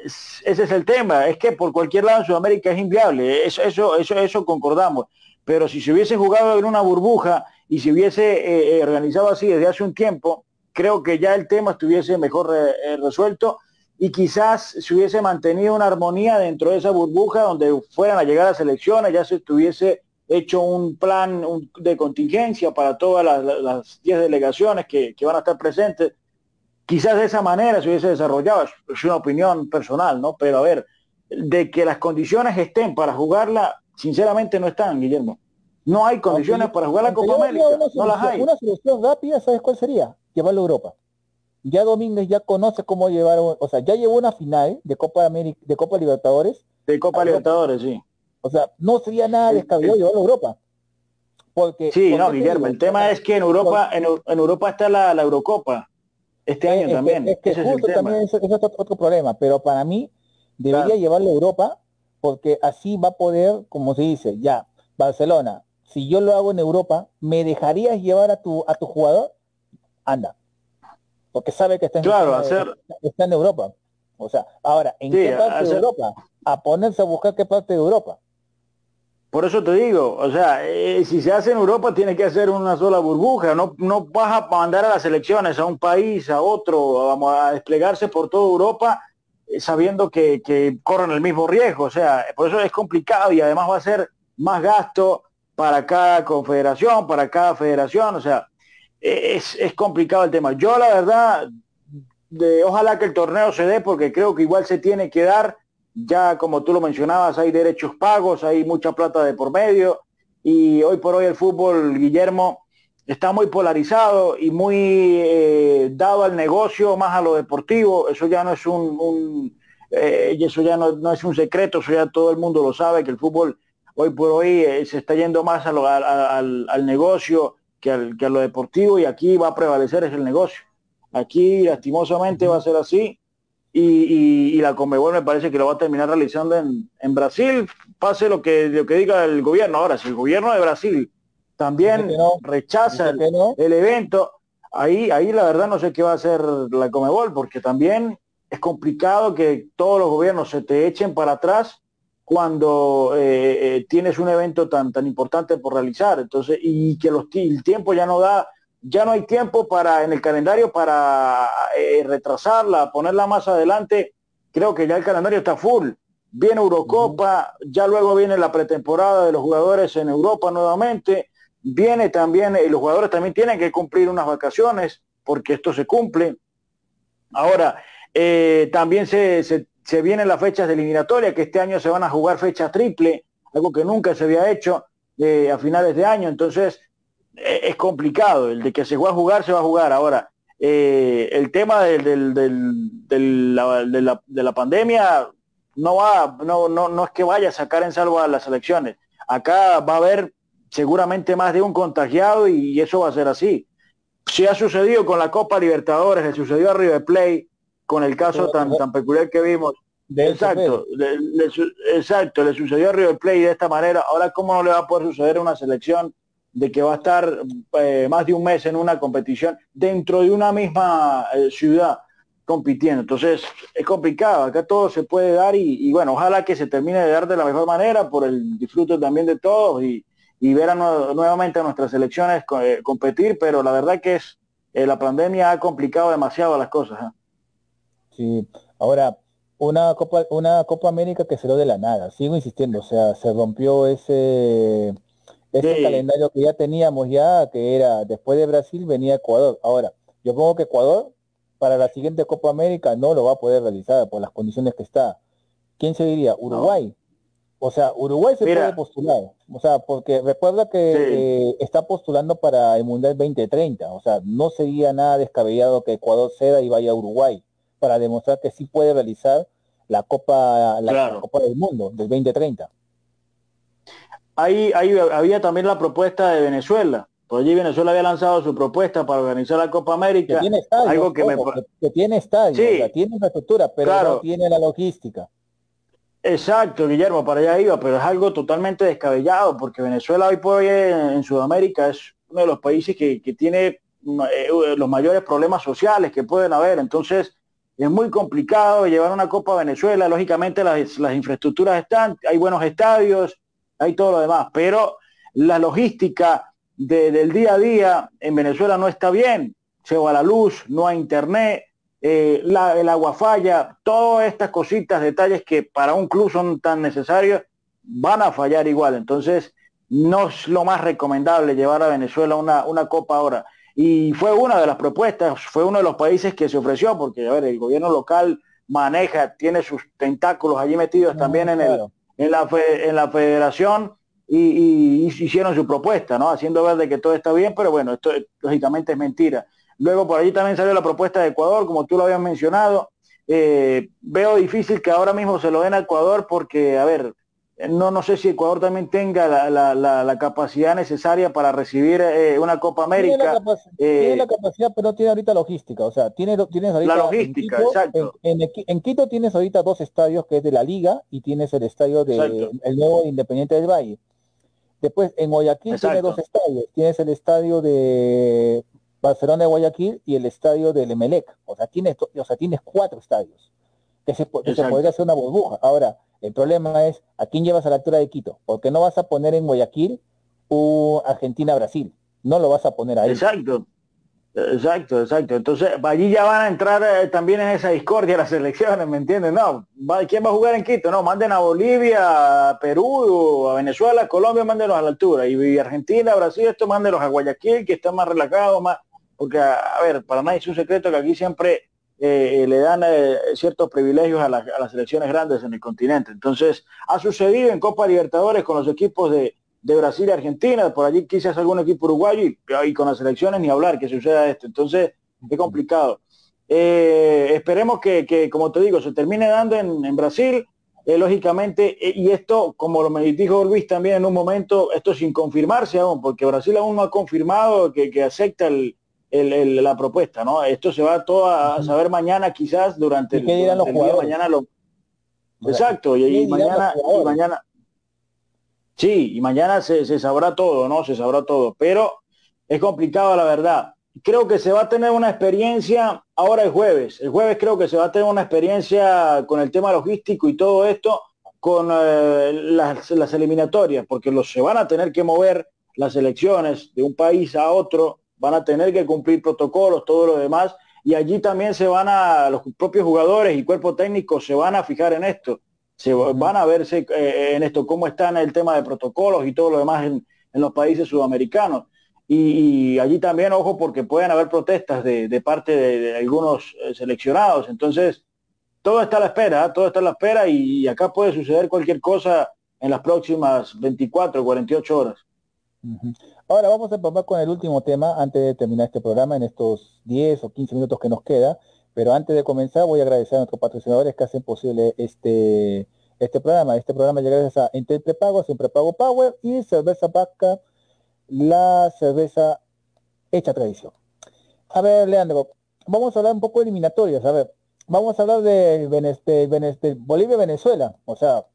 Ese es el tema, es que por cualquier lado en Sudamérica es inviable, eso, eso, eso, eso concordamos. Pero si se hubiese jugado en una burbuja y se hubiese eh, eh, organizado así desde hace un tiempo, creo que ya el tema estuviese mejor eh, resuelto y quizás se hubiese mantenido una armonía dentro de esa burbuja donde fueran a llegar las elecciones, ya se estuviese hecho un plan de contingencia para todas las 10 delegaciones que, van a estar presentes. Quizás de esa manera se hubiese desarrollado, es una opinión personal, ¿no? Pero a ver, de que las condiciones estén para jugarla, sinceramente no están, Guillermo. No hay condiciones para jugar la Copa América, no las hay. Una solución rápida, ¿sabes cuál sería? Llevarlo a Europa. Ya Domínguez ya conoce cómo llevar, o sea, ya llevó una final de Copa América, de Copa Libertadores. De Copa Libertadores, sí. O sea, no sería nada descabellado llevarlo a Europa. Porque, sí, no, Guillermo, el tema es que en Europa, en, Europa está la, Eurocopa. Este año también. Es que justo también es, es otro, problema, pero para mí debería llevarlo a Europa porque así va a poder, como se dice, ya, Barcelona, si yo lo hago en Europa, ¿me dejarías llevar a tu a tu jugador? Anda, porque sabe que está en, claro, está en Europa. O sea, ahora, ¿en qué parte de Europa? A ponerse a buscar qué parte de Europa. Por eso te digo, o sea, eh, si se hace en Europa tiene que hacer una sola burbuja, no, no vas a mandar a las elecciones a un país, a otro, vamos a desplegarse por toda Europa eh, sabiendo que, corren el mismo riesgo, o sea, por eso es complicado y además va a ser más gasto para cada confederación, para cada federación, o sea, es, complicado el tema. Yo la verdad, de, ojalá que el torneo se dé porque creo que igual se tiene que dar, ya como tú lo mencionabas, hay derechos pagos, hay mucha plata de por medio y hoy por hoy el fútbol, Guillermo, está muy polarizado y muy eh, dado al negocio, más a lo deportivo, eso ya no es un, eh, eso ya no, es un secreto, eso ya todo el mundo lo sabe, que el fútbol hoy por hoy eh, se está yendo más al, al negocio, que, a lo deportivo y aquí va a prevalecer es el negocio. Aquí lastimosamente va a ser así y, la Conmebol me parece que lo va a terminar realizando en, Brasil, pase lo que, lo que diga el gobierno. Ahora, si el gobierno de Brasil también rechaza el, el, evento, ahí, ahí la verdad no sé qué va a hacer la Comebol, porque también es complicado que todos los gobiernos se te echen para atrás cuando eh, eh, tienes un evento tan, tan importante por realizar. Entonces, y que los, el tiempo ya no da, ya no hay tiempo para en el calendario para eh, retrasarla, ponerla más adelante. Creo que ya el calendario está full. Viene Eurocopa, ya luego viene la pretemporada de los jugadores en Europa nuevamente. Viene también, y los jugadores también tienen que cumplir unas vacaciones porque esto se cumple. Ahora, también se, se, se vienen las fechas de eliminatoria, que este año se van a jugar fecha triple, algo que nunca se había hecho eh, a finales de año, entonces eh, es complicado, el de que se va a jugar, se va a jugar. Ahora, eh, el tema del, de, la, pandemia no va, no, no, no es que vaya a sacar en salvo a las elecciones. Acá va a haber seguramente más de un contagiado y eso va a ser así. Si ha sucedido con la Copa Libertadores, le sucedió a River Plate, con el caso tan, tan peculiar que vimos. exacto, le, exacto, le sucedió a River Plate de esta manera. Ahora, ¿cómo no le va a poder suceder a una selección de que va a estar eh, más de un mes en una competición dentro de una misma eh, ciudad compitiendo? Entonces, es complicado. Acá todo se puede dar y, bueno, ojalá que se termine de dar de la mejor manera por el disfrute también de todos y, ver a nuevamente a nuestras selecciones eh, competir, pero la verdad que es la pandemia ha complicado demasiado las cosas. Sí, ahora, una Copa, una Copa América que se lo de la nada, sigo insistiendo, o sea, se rompió ese, ese calendario que ya teníamos ya, que era después de Brasil venía Ecuador. Ahora, yo pongo que Ecuador para la siguiente Copa América no lo va a poder realizar por las condiciones que está. ¿Quién se diría? Uruguay. O sea, Uruguay se puede postular. O sea, porque recuerda que eh, está postulando para el Mundial 2030. O sea, no sería nada descabellado que Ecuador ceda y vaya a Uruguay para demostrar que sí puede realizar la Copa, la, Copa del Mundo del 2030. Ahí, ahí había también la propuesta de Venezuela. Por allí Venezuela había lanzado su propuesta para organizar la Copa América. Que tiene estadio, algo que, me... tiene estadio, sí, tiene infraestructura, pero no tiene la logística. Exacto, Guillermo, para allá iba, pero es algo totalmente descabellado, porque Venezuela hoy por hoy en, Sudamérica es uno de los países que, que tiene eh, los mayores problemas sociales que pueden haber. Entonces, es muy complicado llevar una Copa a Venezuela, lógicamente las, infraestructuras están, hay buenos estadios, hay todo lo demás, pero la logística del día a día en Venezuela no está bien, se va la luz, no hay internet, eh, el agua falla, todas estas cositas, detalles que para un club son tan necesarios, van a fallar igual. Entonces, no es lo más recomendable llevar a Venezuela una, una copa ahora. Y fue una de las propuestas, fue uno de los países que se ofreció, porque a ver, el gobierno local maneja, tiene sus tentáculos allí metidos también en, el, en, la, en la federación y, hicieron su propuesta, ¿no? Haciendo ver de que todo está bien, pero bueno, esto lógicamente es mentira. Luego por allí también salió la propuesta de Ecuador, como tú lo habías mencionado. Eh, veo difícil que ahora mismo se lo den a Ecuador porque, a ver, no, no sé si Ecuador también tenga la, la, la, capacidad necesaria para recibir eh, una Copa América. Tiene la, eh, capacidad, pero no tiene ahorita logística. O sea, tiene, tienes ahorita la logística, en Quito, En, Quito tienes ahorita dos estadios que es de la Liga y tienes el estadio de el nuevo Independiente del Valle. Después en Guayaquil tienes dos estadios. Tienes el estadio de Barcelona de Guayaquil y el estadio del Emelec. O sea, tienes, o sea, tienes cuatro estadios que se, que se podría hacer una burbuja. Ahora, el problema es a quién llevas a la altura de Quito, porque no vas a poner en Guayaquil un Argentina-Brasil, no lo vas a poner ahí. Exacto, exacto, exacto. Entonces, allí ya van a entrar eh, también en esa discordia las elecciones, ¿me entienden? No, ¿quién va a jugar en Quito? No, manden a Bolivia, a Perú, a Venezuela, Colombia, mándenlos a la altura. Y Argentina, Brasil, esto mándenlos a Guayaquil, que está más relajado, más... Porque, a ver, para nadie es un secreto que aquí siempre eh, le dan eh, ciertos privilegios a, las elecciones grandes en el continente. Entonces, ha sucedido en Copa Libertadores con los equipos de, Brasil y Argentina, por allí quizás algún equipo uruguayo y, con las elecciones ni hablar que suceda esto. Entonces, es complicado. Eh, esperemos que, como te digo, se termine dando en, Brasil, lógicamente, y esto, como lo me dijo Luis también en un momento, esto sin confirmarse aún, porque Brasil aún no ha confirmado que, que acepta el, el, la propuesta, ¿no? Esto se va todo a saber mañana, quizás durante el, día mañana lo. Exacto, y, mañana, y mañana. Sí, y mañana se, se, sabrá todo, ¿no? Se sabrá todo, pero es complicado la verdad. Creo que se va a tener una experiencia ahora el jueves. El jueves creo que se va a tener una experiencia con el tema logístico y todo esto con eh, las, las eliminatorias, porque los, se van a tener que mover las elecciones de un país a otro van a tener que cumplir protocolos, todo lo demás, y allí también se van a, los propios jugadores y cuerpo técnico se van a fijar en esto, se van a verse eh, en esto, cómo están el tema de protocolos y todo lo demás en, los países sudamericanos. Y, allí también, ojo, porque pueden haber protestas de, parte de, algunos eh, seleccionados. Entonces, todo está a la espera, ¿eh? todo está a la espera y, acá puede suceder cualquier cosa en las próximas 24, 48 horas. Ahora vamos a empezar con el último tema antes de terminar este programa en estos 10 o 15 minutos que nos queda. Pero antes de comenzar voy a agradecer a nuestros patrocinadores que hacen posible este, este programa. Este programa llega gracias a Intel Prepago, Siempre Pago Power y Cerveza Vaca, la cerveza hecha tradición. A ver, Leandro, vamos a hablar un poco de eliminatorias. A ver, vamos a hablar de, de Bolivia-Venezuela. O sea,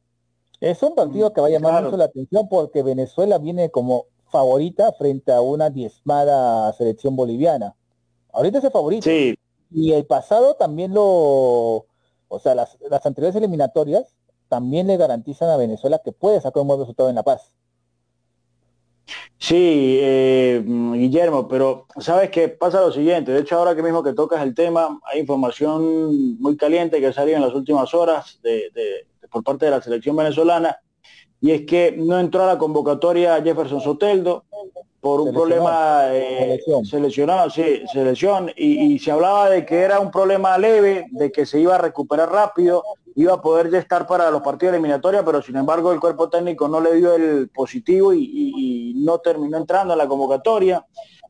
es un partido que va a llamar mucho la atención porque Venezuela viene como favorita frente a una diezmada selección boliviana. Ahorita es el favorito. Sí. Y el pasado también lo, o sea, las, las anteriores eliminatorias también le garantizan a Venezuela que puede sacar un buen resultado en La Paz. Sí, eh, Guillermo, pero sabes que pasa lo siguiente. De hecho, ahora que mismo que tocas el tema, hay información muy caliente que salió en las últimas horas de, por parte de la selección venezolana y es que no entró a la convocatoria Jefferson Soteldo por un problema eh, seleccionado, sí, selección, y, se hablaba de que era un problema leve, de que se iba a recuperar rápido, iba a poder ya estar para los partidos eliminatorios, pero sin embargo el cuerpo técnico no le dio el positivo y, no terminó entrando en la convocatoria.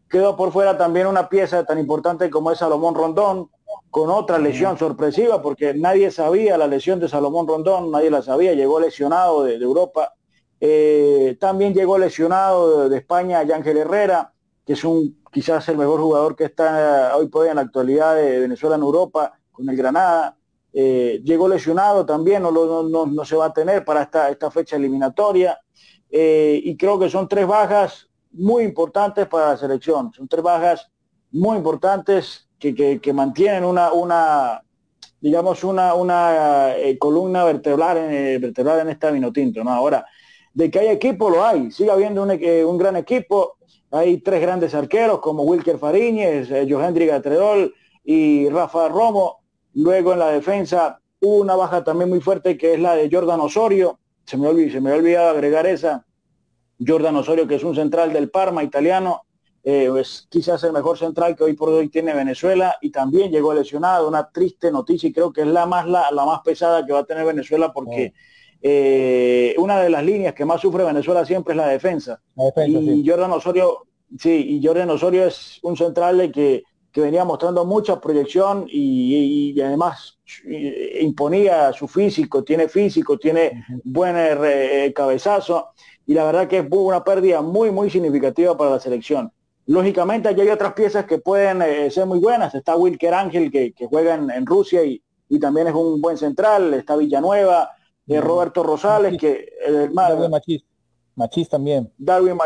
Quedó por fuera también una pieza tan importante como es Salomón Rondón, con otra lesión sorpresiva, porque nadie sabía la lesión de Salomón Rondón, nadie la sabía, llegó lesionado de, Europa. Eh, también llegó lesionado de, España Ángel Herrera, que es un quizás el mejor jugador que está hoy por hoy en la actualidad de Venezuela en Europa, con el Granada. Eh, llegó lesionado también, no, no, no, se va a tener para esta, esta fecha eliminatoria. Eh, y creo que son tres bajas muy importantes para la selección. Son tres bajas muy importantes que, mantienen una, una, digamos, una, una eh, columna vertebral en, eh, vertebral en esta Vinotinto, ¿no? Ahora, de que hay equipo, lo hay, sigue habiendo un, eh, un gran equipo, hay tres grandes arqueros como Wilker Fariñez, Johendri Gatredol y Rafa Romo, luego en la defensa hubo una baja también muy fuerte que es la de Jordan Osorio, se me, olvidó, se me ha olvidado agregar esa, Jordan Osorio que es un central del Parma italiano, eh, es quizás el mejor central que hoy por hoy tiene Venezuela y también llegó lesionado, una triste noticia y creo que es la más, la, más pesada que va a tener Venezuela porque eh, una de las líneas que más sufre Venezuela siempre es la defensa. y Jordan Osorio, sí, y Jordan Osorio es un central que, que venía mostrando mucha proyección y, además eh, imponía su físico, tiene físico, tiene buen cabezazo. Y la verdad que es una pérdida muy, muy significativa para la selección. Lógicamente aquí hay otras piezas que pueden eh, ser muy buenas. Está Wilker Ángel que, juega en, Rusia y, también es un buen central. Está Villanueva, eh, Roberto Rosales, que el Darwin Machís. Machís también. Darwin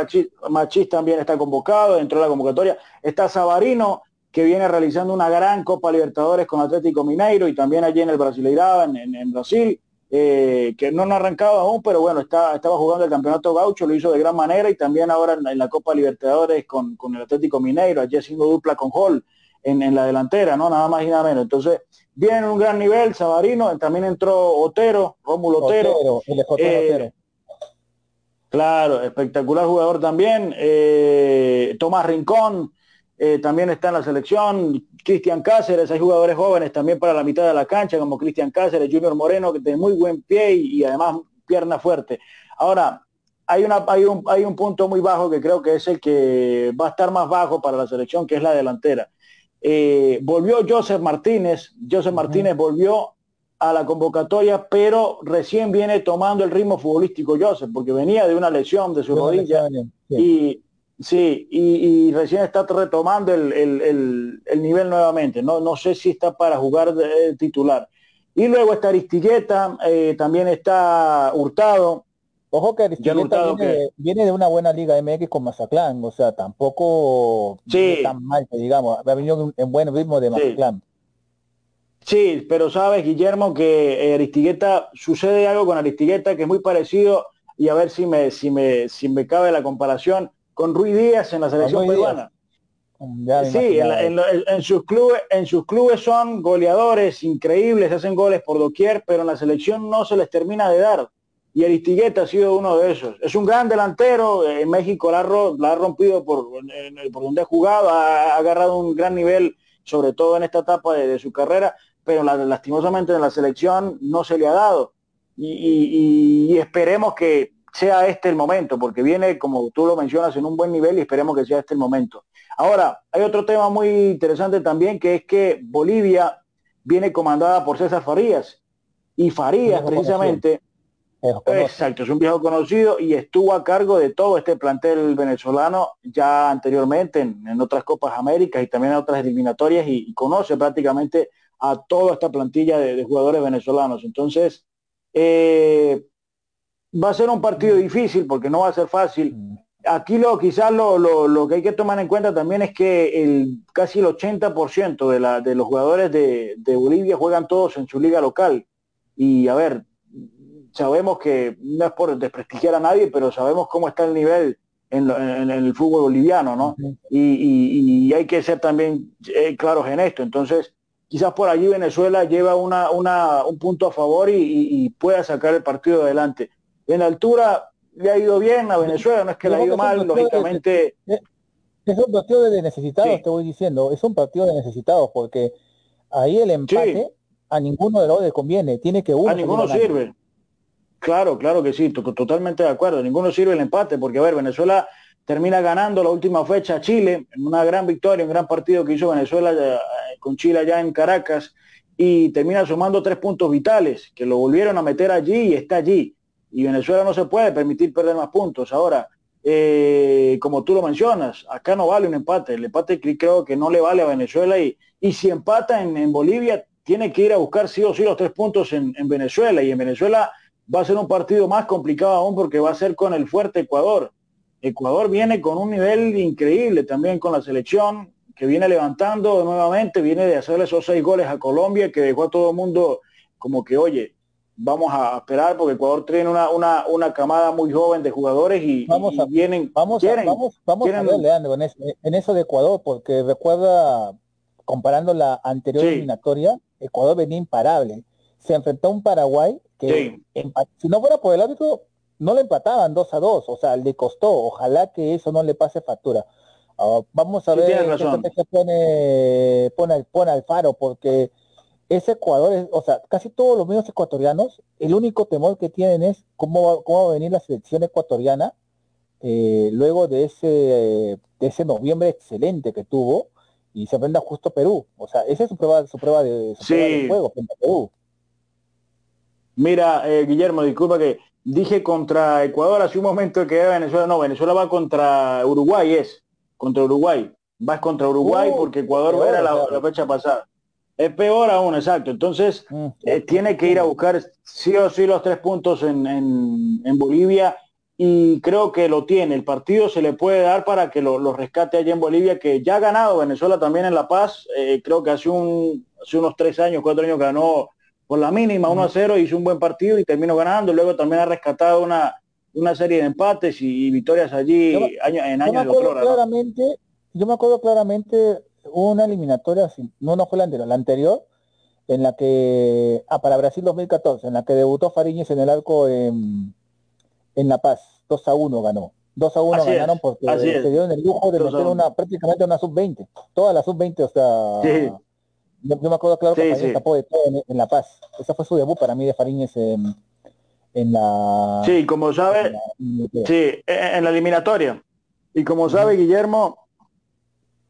Machís, también está convocado dentro de la convocatoria. Está Sabarino, que viene realizando una gran Copa Libertadores con Atlético Mineiro y también allí en el Brasileirao, en Brasil. Eh, que no han arrancado aún, pero bueno, está, estaba jugando el campeonato gaucho, lo hizo de gran manera y también ahora en, la Copa Libertadores con, con, el Atlético Mineiro, allí haciendo dupla con Hall en, en, la delantera, ¿no? Nada más y nada menos. Entonces, viene en un gran nivel, Sabarino, también entró Otero, Rómulo Otero. Eh, claro, espectacular jugador también. Eh, Tomás Rincón, eh, también está en la selección, Cristian Cáceres, hay jugadores jóvenes también para la mitad de la cancha, como Cristian Cáceres, Junior Moreno, que tiene muy buen pie y, además pierna fuerte. Ahora, hay, una, hay, un, hay un punto muy bajo que creo que es el que va a estar más bajo para la selección, que es la delantera. Eh, volvió Joseph Martínez, Joseph Martínez volvió a la convocatoria, pero recién viene tomando el ritmo futbolístico Joseph, porque venía de una lesión de su rodilla y Sí, y, recién está retomando el, nivel nuevamente. No, no sé si está para jugar de, titular. Y luego está Aristigueta, eh, también está Hurtado. Ojo que Aristigueta viene, de una buena liga MX con Mazatlán, o sea, tampoco sí. tan mal digamos, ha venido en buen ritmo de Mazatlán. Sí. pero sabes, Guillermo, que eh, Aristigueta, sucede algo con Aristigueta que es muy parecido, y a ver si me, si me, si me cabe la comparación, con Ruiz Díaz en la selección peruana. Sí, en, sus clubes, en sus clubes son goleadores increíbles, hacen goles por doquier, pero en la selección no se les termina de dar. Y Aristigueta ha sido uno de esos. Es un gran delantero, en México la, ha rompido por, por donde ha jugado, ha, agarrado un gran nivel, sobre todo en esta etapa de, su carrera, pero lastimosamente en la selección no se le ha dado. y esperemos que sea este el momento, porque viene, como tú lo mencionas, en un buen nivel y esperemos que sea este el momento. Ahora, hay otro tema muy interesante también, que es que Bolivia viene comandada por César Farías. Y Farías, precisamente, exacto, es un viejo conocido y estuvo a cargo de todo este plantel venezolano ya anteriormente en, otras Copas Américas y también en otras eliminatorias y, conoce prácticamente a toda esta plantilla de, de jugadores venezolanos. Entonces, eh, va a ser un partido difícil porque no va a ser fácil. Aquí lo quizás lo, lo, que hay que tomar en cuenta también es que el casi el 80% de, la, de los jugadores de, de, Bolivia juegan todos en su liga local. Y a ver, sabemos que no es por desprestigiar a nadie, pero sabemos cómo está el nivel en, en, el fútbol boliviano, ¿no? y, y, hay que ser también eh, claros en esto. Entonces, quizás por allí Venezuela lleva una, una, un punto a favor y, y pueda sacar el partido adelante en altura le ha ido bien a Venezuela, no es que le ha ido mal, lógicamente. es un partido de necesitados, te voy diciendo, es un partido de necesitados, porque ahí el empate a ninguno de los le conviene, tiene que uno. A ninguno sirve. Claro, claro que sí, totalmente de acuerdo. Ninguno sirve el empate, porque a ver, Venezuela termina ganando la última fecha a Chile, en una gran victoria, un gran partido que hizo Venezuela eh, con Chile allá en Caracas, y termina sumando tres puntos vitales, que lo volvieron a meter allí y está allí y Venezuela no se puede permitir perder más puntos. Ahora, eh, como tú lo mencionas, acá no vale un empate. El empate creo que no le vale a Venezuela y, si empata en, Bolivia, tiene que ir a buscar sí o sí los tres puntos en, Venezuela. Y en Venezuela va a ser un partido más complicado aún porque va a ser con el fuerte Ecuador. Ecuador viene con un nivel increíble también con la selección, que viene levantando nuevamente, viene de hacer esos seis goles a Colombia, que dejó a todo el mundo como que, oye, vamos a esperar porque Ecuador tiene una, una, una camada muy joven de jugadores y, vamos a, vienen vamos a, vamos, vamos a ver Leandro en, eso, de Ecuador porque recuerda comparando la anterior eliminatoria Ecuador venía imparable. Se enfrentó a un Paraguay que si no fuera por el árbitro no le empataban 2 a 2 o sea le costó. Ojalá que eso no le pase factura. Ah, vamos a ver qué se pone, pone, pone al faro, porque ese Ecuador, es, o sea, casi todos los medios ecuatorianos, el único temor que tienen es cómo va, cómo va a venir la selección ecuatoriana eh, luego de ese, de ese noviembre excelente que tuvo y se aprenda justo Perú. O sea, esa es su prueba, su prueba de, su juego frente a Perú. Mira, eh, Guillermo, disculpa que dije contra Ecuador hace un momento que era Venezuela. No, Venezuela va contra Uruguay, es contra Uruguay. Vas contra Uruguay uh, porque Ecuador era la, fecha pasada. Es peor aún, exacto. Entonces, mm, eh, tiene que ir a buscar sí o sí los tres puntos en, en, Bolivia y creo que lo tiene. El partido se le puede dar para que lo, rescate allá en Bolivia, que ya ha ganado Venezuela también en La Paz. Eh, creo que hace, un, hace unos tres años, cuatro años ganó por la mínima, 1 a 0, hizo un buen partido y terminó ganando. Luego también ha rescatado una, una serie de empates y, victorias allí en años de otrora. Claramente, Yo me acuerdo claramente una eliminatoria, no, no fue la anterior, la anterior, en la que, ah, para Brasil 2014, en la que debutó Fariñez en el arco en, en La Paz, 2 a 1 ganó. 2 a 1 ganaron porque se dieron el lujo de meter una, prácticamente una sub-20. Toda la sub-20, o sea, yo, me acuerdo claro que sí, tapó de todo en, La Paz. Esa fue su debut para mí de Fariñez en, en la... Sí, como sabe, sí, en la eliminatoria. Y como sabe Guillermo,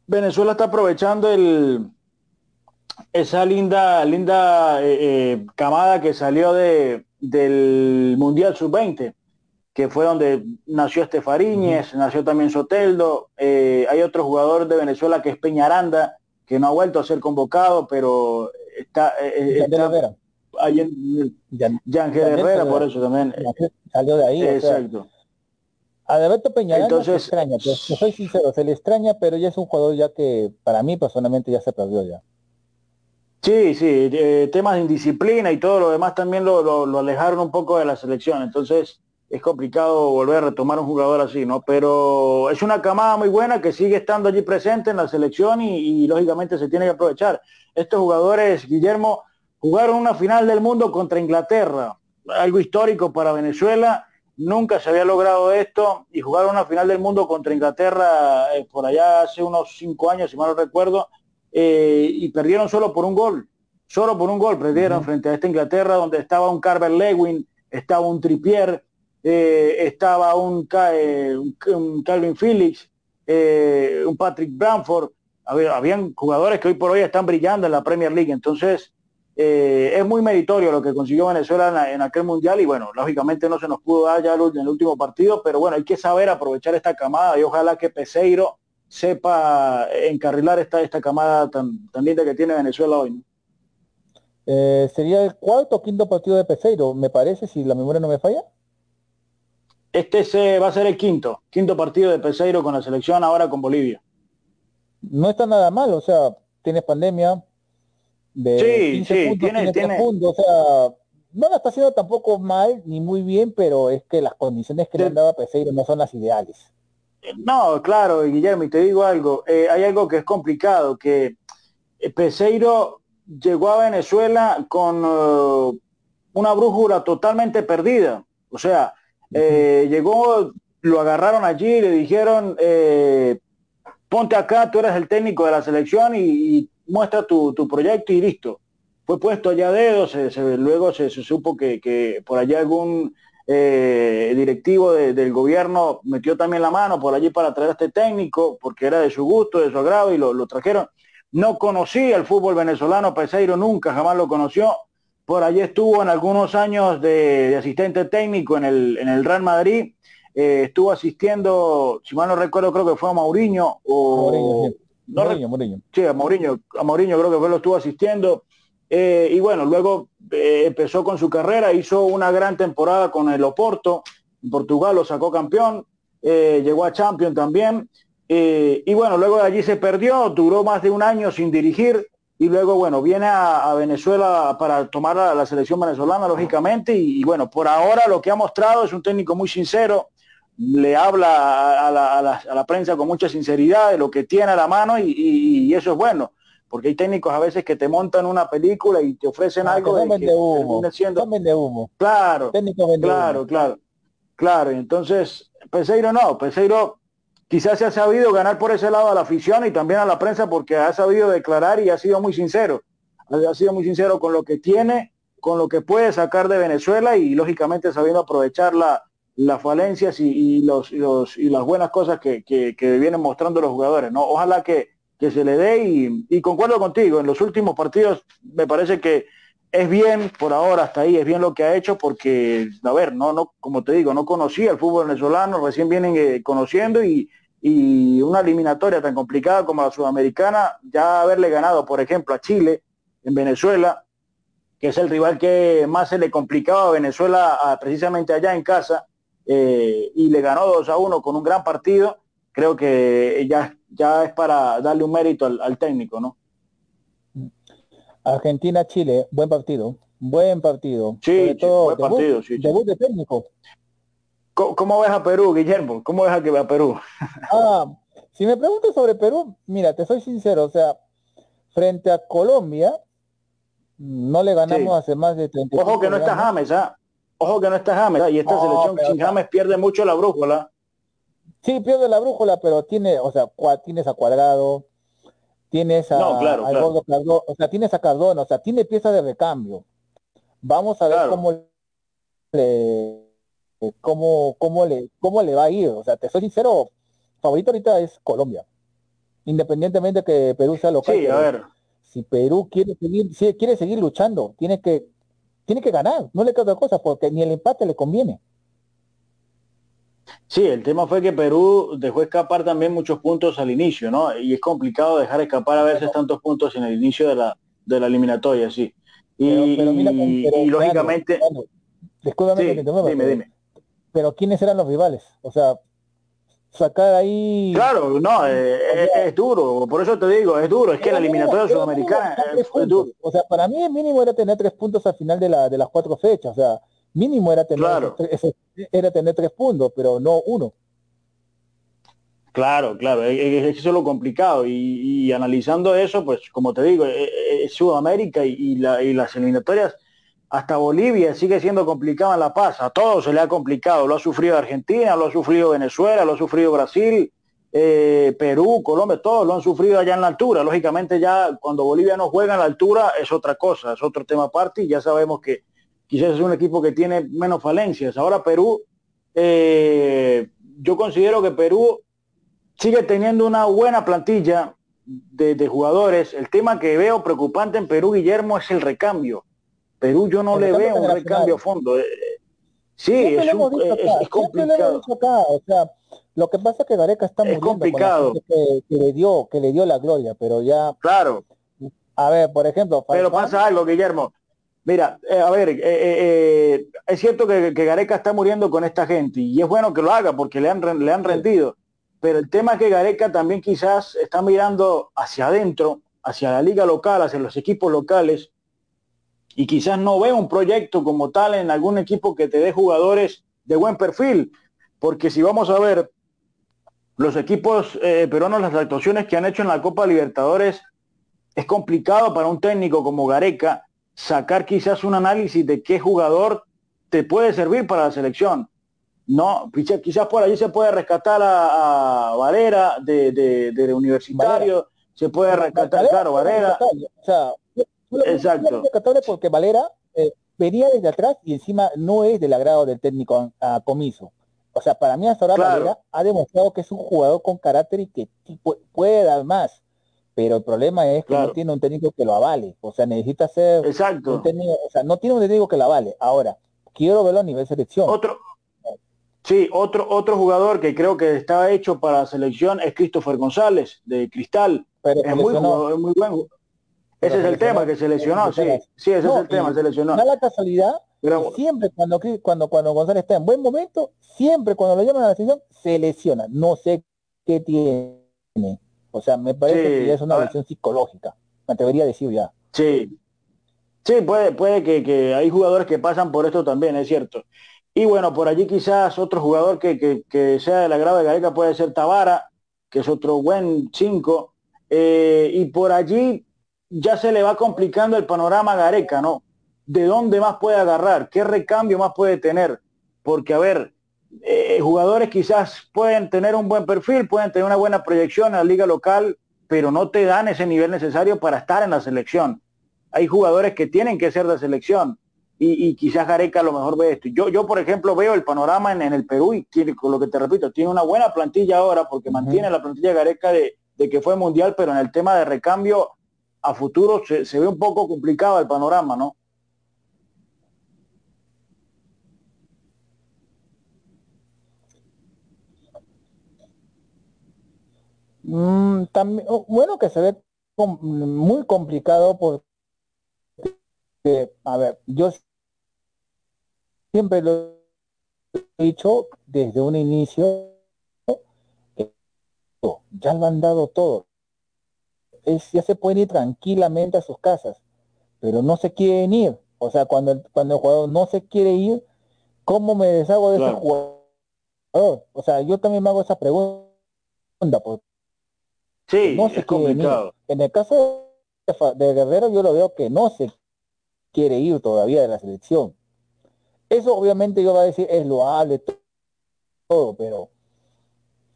Venezuela está aprovechando el esa linda, linda eh, eh, camada que salió de, del Mundial Sub-20, que fue donde nació Estefariñez, nació también Soteldo. Eh, hay otro jugador de Venezuela que es Peñaranda, que no ha vuelto a ser convocado, pero está, eh, en Herrera, por eso también. Salió de ahí. Exacto. A Alberto Peñaranda Entonces, se extraña, pero, soy sincero, se le extraña, pero ya es un jugador ya que para mí personalmente ya se perdió ya. Sí, sí, eh, temas de indisciplina y todo lo demás también lo, lo, lo, alejaron un poco de la selección. Entonces, es complicado volver a retomar un jugador así, ¿no? Pero es una camada muy buena que sigue estando allí presente en la selección y, lógicamente se tiene que aprovechar. Estos jugadores, Guillermo, jugaron una final del mundo contra Inglaterra, algo histórico para Venezuela, nunca se había logrado esto y jugaron una final del mundo contra Inglaterra eh, por allá hace unos cinco años, si mal no recuerdo, eh, y perdieron solo por un gol, solo por un gol perdieron frente a esta Inglaterra donde estaba un Carver Lewin, estaba un Tripier, eh, estaba un, eh, un, Calvin Phillips, un Patrick Bramford, había, habían jugadores que hoy por hoy están brillando en la Premier League, entonces es muy meritorio lo que consiguió Venezuela en, aquel mundial y bueno, lógicamente no se nos pudo dar ya en el último partido, pero bueno, hay que saber aprovechar esta camada y ojalá que Peseiro sepa encarrilar esta, esta camada tan, tan linda que tiene Venezuela hoy. sería el cuarto o quinto partido de Peseiro, me parece, si la memoria no me falla. Este se, va a ser el quinto, quinto partido de Peseiro con la selección ahora con Bolivia. No está nada mal, o sea, tienes pandemia de sí, sí, tiene, tiene... o sea, no la está haciendo tampoco mal ni muy bien, pero es que las condiciones que le han dado a Peseiro no son las ideales. No, claro, Guillermo, y te digo algo, eh, hay algo que es complicado, que eh, Peseiro llegó a Venezuela con uh, una brújula totalmente perdida. O sea, eh, llegó, lo agarraron allí, le dijeron, eh, ponte acá, tú eres el técnico de la selección y, muestra tu, proyecto y listo. Fue puesto allá dedo, luego se, supo que, por allá algún eh, directivo del gobierno metió también la mano por allí para traer a este técnico, porque era de su gusto, de su agrado, y lo, lo trajeron. No conocía el fútbol venezolano, Peseiro nunca, jamás lo conoció por allí estuvo en algunos años de, asistente técnico en el, en el Real Madrid. Eh, estuvo asistiendo, si mal no recuerdo, creo que fue a Mauriño. O, Sí, a Mauriño, a Mauriño creo que fue lo estuvo asistiendo. Eh, y bueno, luego eh, empezó con su carrera, hizo una gran temporada con el Oporto, en Portugal lo sacó campeón, llegó a Champions también. y bueno, luego de allí se perdió, duró más de un año sin dirigir, y luego, bueno, viene a, Venezuela para tomar la selección venezolana, lógicamente, y, bueno, por ahora lo que ha mostrado es un técnico muy sincero, le habla a la, a la, prensa con mucha sinceridad de lo que tiene a la mano y, eso es bueno, porque hay técnicos a veces que te montan una película y te ofrecen ah, algo de, que humo, de humo. Claro, claro, claro, claro. Y entonces, Peseiro no, Peseiro quizás se ha sabido ganar por ese lado a la afición y también a la prensa porque ha sabido declarar y ha sido muy sincero. Ha sido muy sincero con lo que tiene, con lo que puede sacar de Venezuela y lógicamente sabiendo aprovechar la, las falencias y, los, y, las buenas cosas que, vienen mostrando los jugadores. ¿no? Ojalá que, se le dé y, y, concuerdo contigo, en los últimos partidos me parece que es bien por ahora hasta ahí, es bien lo que ha hecho porque, a ver, no, no, como te digo, no conocía el fútbol venezolano, recién vienen eh, conociendo y, y una eliminatoria tan complicada como la sudamericana, ya haberle ganado, por ejemplo, a Chile en Venezuela, que es el rival que más se le complicaba a Venezuela precisamente allá en casa, eh, y le ganó 2 a 1 con un gran partido, creo que ya, ya es para darle un mérito al, técnico, ¿no? Argentina-Chile, buen partido, buen partido. Sí, buen partido, sí, debut de técnico. ¿Cómo, ves a Perú, Guillermo? ¿Cómo ves a que va a Perú? ah, si me preguntas sobre Perú, mira, te soy sincero, o sea, frente a Colombia, no le ganamos hace más de 30 Ojo que no está James, ¿ah? Ojo que no está James, y esta selección sin James pierde mucho la brújula. Sí, pierde la brújula, pero tiene, o sea, tienes a Cuadrado, tienes a, no, claro, o sea, tienes a Cardona, o sea, tiene piezas de recambio. Vamos a ver cómo le eh, cómo, cómo, le, cómo le va a ir. O sea, te soy sincero, favorito ahorita es Colombia. Independientemente que Perú sea local. Sí, a ver. Si Perú quiere seguir, si quiere seguir luchando, tiene que, tiene que ganar, no le queda otra cosa, porque ni el empate le conviene. Sí, el tema fue que Perú dejó escapar también muchos puntos al inicio, ¿no? Y es complicado dejar escapar a veces tantos puntos en el inicio de la, de la eliminatoria, sí. Y, lógicamente... dime, dime pero ¿quiénes eran los rivales? O sea, sacar ahí... Claro, no, eh, es, duro, por eso te digo, es duro, es que la eliminatoria sudamericana es, duro. O sea, para mí el mínimo era tener tres puntos al final de, la, de las cuatro fechas, o sea, mínimo era tener, tres, era tener tres puntos, pero no uno. Claro, claro, es, eso es lo complicado y, analizando eso, pues como te digo, es, e, es Sudamérica y, la, y las eliminatorias hasta Bolivia sigue siendo complicada en La Paz, a todos se le ha complicado, lo ha sufrido Argentina, lo ha sufrido Venezuela, lo ha sufrido Brasil, eh, Perú, Colombia, todos lo han sufrido allá en la altura. Lógicamente ya cuando Bolivia no juega en la altura es otra cosa, es otro tema aparte y ya sabemos que quizás es un equipo que tiene menos falencias. Ahora Perú, eh, yo considero que Perú sigue teniendo una buena plantilla de, de jugadores. El tema que veo preocupante en Perú, Guillermo, es el recambio Perú yo no le veo un recambio a fondo. Eh, sí, es, complicado. o sea, lo que pasa es que Gareca está muy complicado. Que, le dio, que le dio la gloria, pero ya. Claro. A ver, por ejemplo. Pero pasa algo, Guillermo. Mira, eh, a ver, eh, es cierto que, Gareca está muriendo con esta gente y es bueno que lo haga porque le han, le han rendido. Pero el tema es que Gareca también quizás está mirando hacia adentro, hacia la liga local, hacia los equipos locales, y quizás no ve un proyecto como tal en algún equipo que te dé jugadores de buen perfil, porque si vamos a ver los equipos eh, peruanos, las actuaciones que han hecho en la Copa Libertadores, es complicado para un técnico como Gareca sacar quizás un análisis de qué jugador te puede servir para la selección. No, quizás por allí se puede rescatar a, Varera de, universitario, se puede rescatar, claro, Varera. Exacto. Porque Valera eh, venía desde atrás y encima no es del agrado del técnico a, Comiso. O sea, para mí hasta ahora Valera ha demostrado que es un jugador con carácter y que puede dar más. Pero el problema es que no tiene un técnico que lo avale. O sea, necesita ser Exacto. o sea, no tiene un técnico que lo avale. Ahora, quiero verlo a nivel selección. Otro, sí, otro, otro jugador que creo que estaba hecho para selección es Christopher González, de Cristal. Pero es muy, es muy buen ese es el tema, que se lesionó, sí. Sí, ese es el tema, se lesionó. Da la casualidad, siempre cuando, cuando, cuando González está en buen momento, siempre cuando lo llaman a la selección, se lesiona. No sé qué tiene. O sea, me parece que es una lesión psicológica. Me atrevería a decir ya. Sí. Sí, puede, puede que, que, hay jugadores que pasan por esto también, es cierto. Y bueno, por allí quizás otro jugador que, que, que sea de la grave de Gareca puede ser Tabara, que es otro buen 5. Eh, y por allí ya se le va complicando el panorama a Gareca, ¿no? ¿De dónde más puede agarrar? ¿Qué recambio más puede tener? Porque, a ver, eh, jugadores quizás pueden tener un buen perfil, pueden tener una buena proyección en la liga local, pero no te dan ese nivel necesario para estar en la selección. Hay jugadores que tienen que ser de selección y, quizás Gareca a lo mejor ve esto. Yo, yo por ejemplo, veo el panorama en, el Perú y tiene, con lo que te repito, tiene una buena plantilla ahora porque mantiene la plantilla Gareca de, que fue mundial, pero en el tema de recambio a futuro se, ve un poco complicado el panorama, ¿no? Mm, también, oh, bueno, que se ve muy complicado porque, a ver, yo siempre lo he dicho desde un inicio, ya lo han dado todo. Es, ya se pueden ir tranquilamente a sus casas, pero no se quieren ir. O sea, cuando, cuando el jugador no se quiere ir, ¿cómo me deshago de ese jugador? O sea, yo también me hago esa pregunta, porque Sí, no se complicado. En el caso de Guerrero yo lo veo que no se quiere ir todavía de la selección. Eso obviamente yo voy a decir es loable todo, pero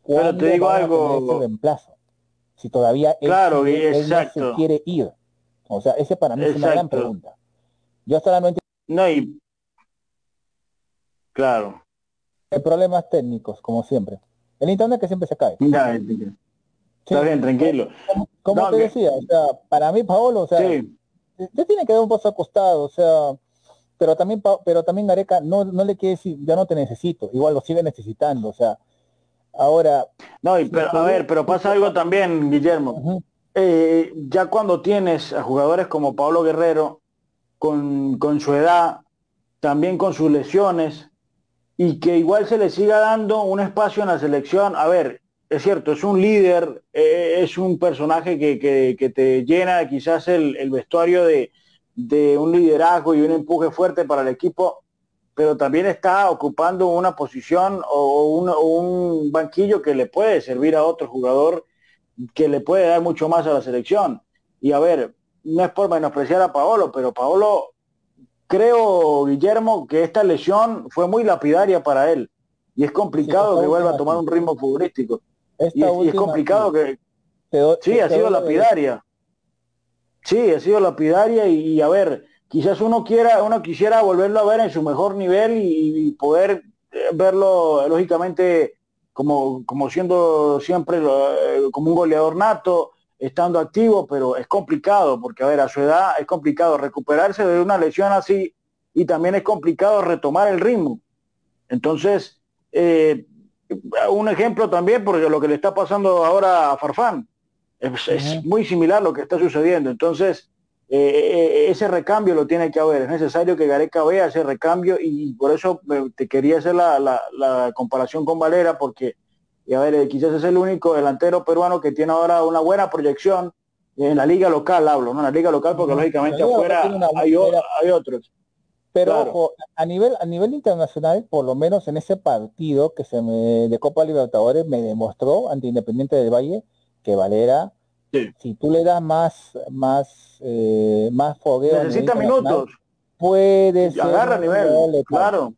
pero te digo algo reemplazo si todavía él, claro, no se quiere ir. O sea ese para mí es una gran pregunta. Yo hasta la no y claro. Hay problemas técnicos como siempre. El internet que siempre se cae. Está bien, tranquilo. Como, te decía, o sea, para mí Paolo, o sea, se tiene que dar un paso acostado, o sea, pero también pero también Gareca no, no le quiere decir, ya no te necesito, igual lo sigue necesitando, o sea, ahora... No, pero, a ver, pero pasa algo también, Guillermo. Eh, ya cuando tienes a jugadores como Pablo Guerrero, con, con su edad, también con sus lesiones, y que igual se le siga dando un espacio en la selección, a ver, es cierto, es un líder, eh, es un personaje que, te llena quizás el, vestuario de, un liderazgo y un empuje fuerte para el equipo, pero también está ocupando una posición o un, banquillo que le puede servir a otro jugador que le puede dar mucho más a la selección. Y a ver, no es por menospreciar a Paolo, pero Paolo, creo, Guillermo, que esta lesión fue muy lapidaria para él. Y es complicado que vuelva a tomar un ritmo futbolístico y, es complicado que... sí, ha sido lapidaria. Sí, ha sido lapidaria y, a ver, quizás uno quiera, uno quisiera volverlo a ver en su mejor nivel y, poder eh, verlo lógicamente como, como siendo siempre eh, como un goleador nato, estando activo, pero es complicado, porque a ver, a su edad es complicado recuperarse de una lesión así y también es complicado retomar el ritmo. Entonces, eh, un ejemplo también, porque lo que le está pasando ahora a Farfán es, muy similar lo que está sucediendo. Entonces, eh, eh, ese recambio lo tiene que haber. Es necesario que Gareca vea ese recambio y por eso te quería hacer la, comparación con Valera, porque, a ver, eh, quizás es el único delantero peruano que tiene ahora una buena proyección en la liga local, hablo, ¿no? En la liga local, porque lógicamente afuera hay, hay otros. Pero ojo, a nivel, a nivel internacional, por lo menos en ese partido que se me de Copa Libertadores me demostró ante Independiente del Valle que Valera, si tú le das más, más, eh, más fogueo, necesita minutos, puede ser agarra nivel, claro,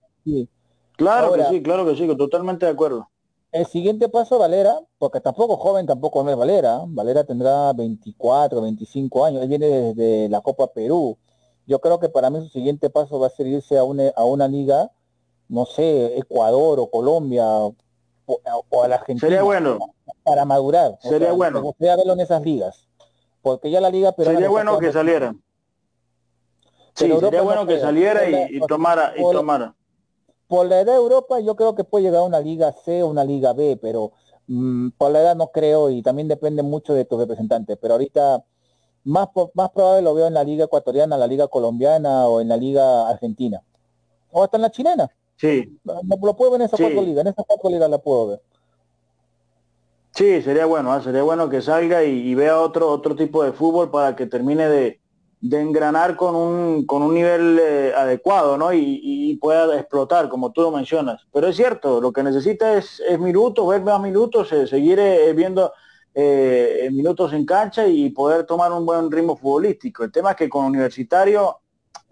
claro que sí, claro que sí, totalmente de acuerdo. El siguiente paso Valera, porque tampoco joven, tampoco no es Valera, Valera tendrá 24, 25 años, él viene desde la Copa Perú. Yo creo que para mí su siguiente paso va a ser irse a una, a una liga, no sé, Ecuador o Colombia o, a la Argentina. Sería bueno. Para madurar. Sería bueno. Me gustaría verlo en esas ligas. Porque ya la liga pero Sería bueno que saliera. Sí, sería bueno que saliera y, tomara, y tomara. Por la edad de Europa yo creo que puede llegar a una liga C o una liga B, pero mm, por la edad no creo y también depende mucho de tu representante. Pero ahorita más, más probable lo veo en la liga ecuatoriana, la liga colombiana o en la liga argentina. O hasta en la chilena. Sí. lo puedo ver en esas cuatro ligas, en esas cuatro ligas la puedo ver. Sí, sería bueno, ¿ah? sería bueno que salga y, vea otro, otro tipo de fútbol para que termine de, engranar con un, con un nivel eh, adecuado, ¿no? Y, pueda explotar, como tú lo mencionas. Pero es cierto, lo que necesita es, es minutos, ver más minutos, eh, seguir eh, viendo eh, minutos en cancha y poder tomar un buen ritmo futbolístico. El tema es que con Universitario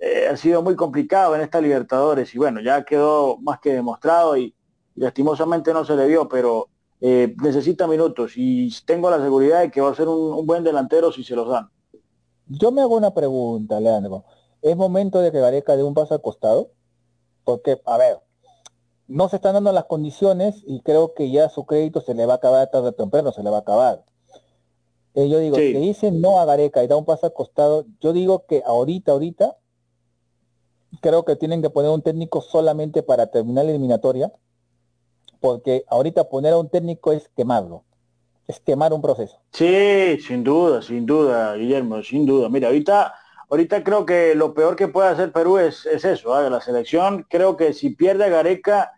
eh, ha sido muy complicado en esta Libertadores y bueno, ya quedó más que demostrado y, lastimosamente no se le vio, pero eh, necesita minutos y tengo la seguridad de que va a ser un, buen delantero si se los dan. Yo me hago una pregunta, Leandro. ¿Es momento de que Gareca dé un paso al costado? Porque, a ver, no se están dando las condiciones y creo que ya su crédito se le va a acabar tarde o temprano, se le va a acabar. Eh, yo digo, si dice no a Gareca y da un paso al costado, yo digo que ahorita, ahorita, creo que tienen que poner un técnico solamente para terminar la eliminatoria porque ahorita poner a un técnico es quemarlo, es quemar un proceso. Sí, sin duda, sin duda, Guillermo, sin duda. Mira, ahorita, ahorita creo que lo peor que puede hacer Perú es, es eso, ¿ah? la selección. Creo que si pierde a Gareca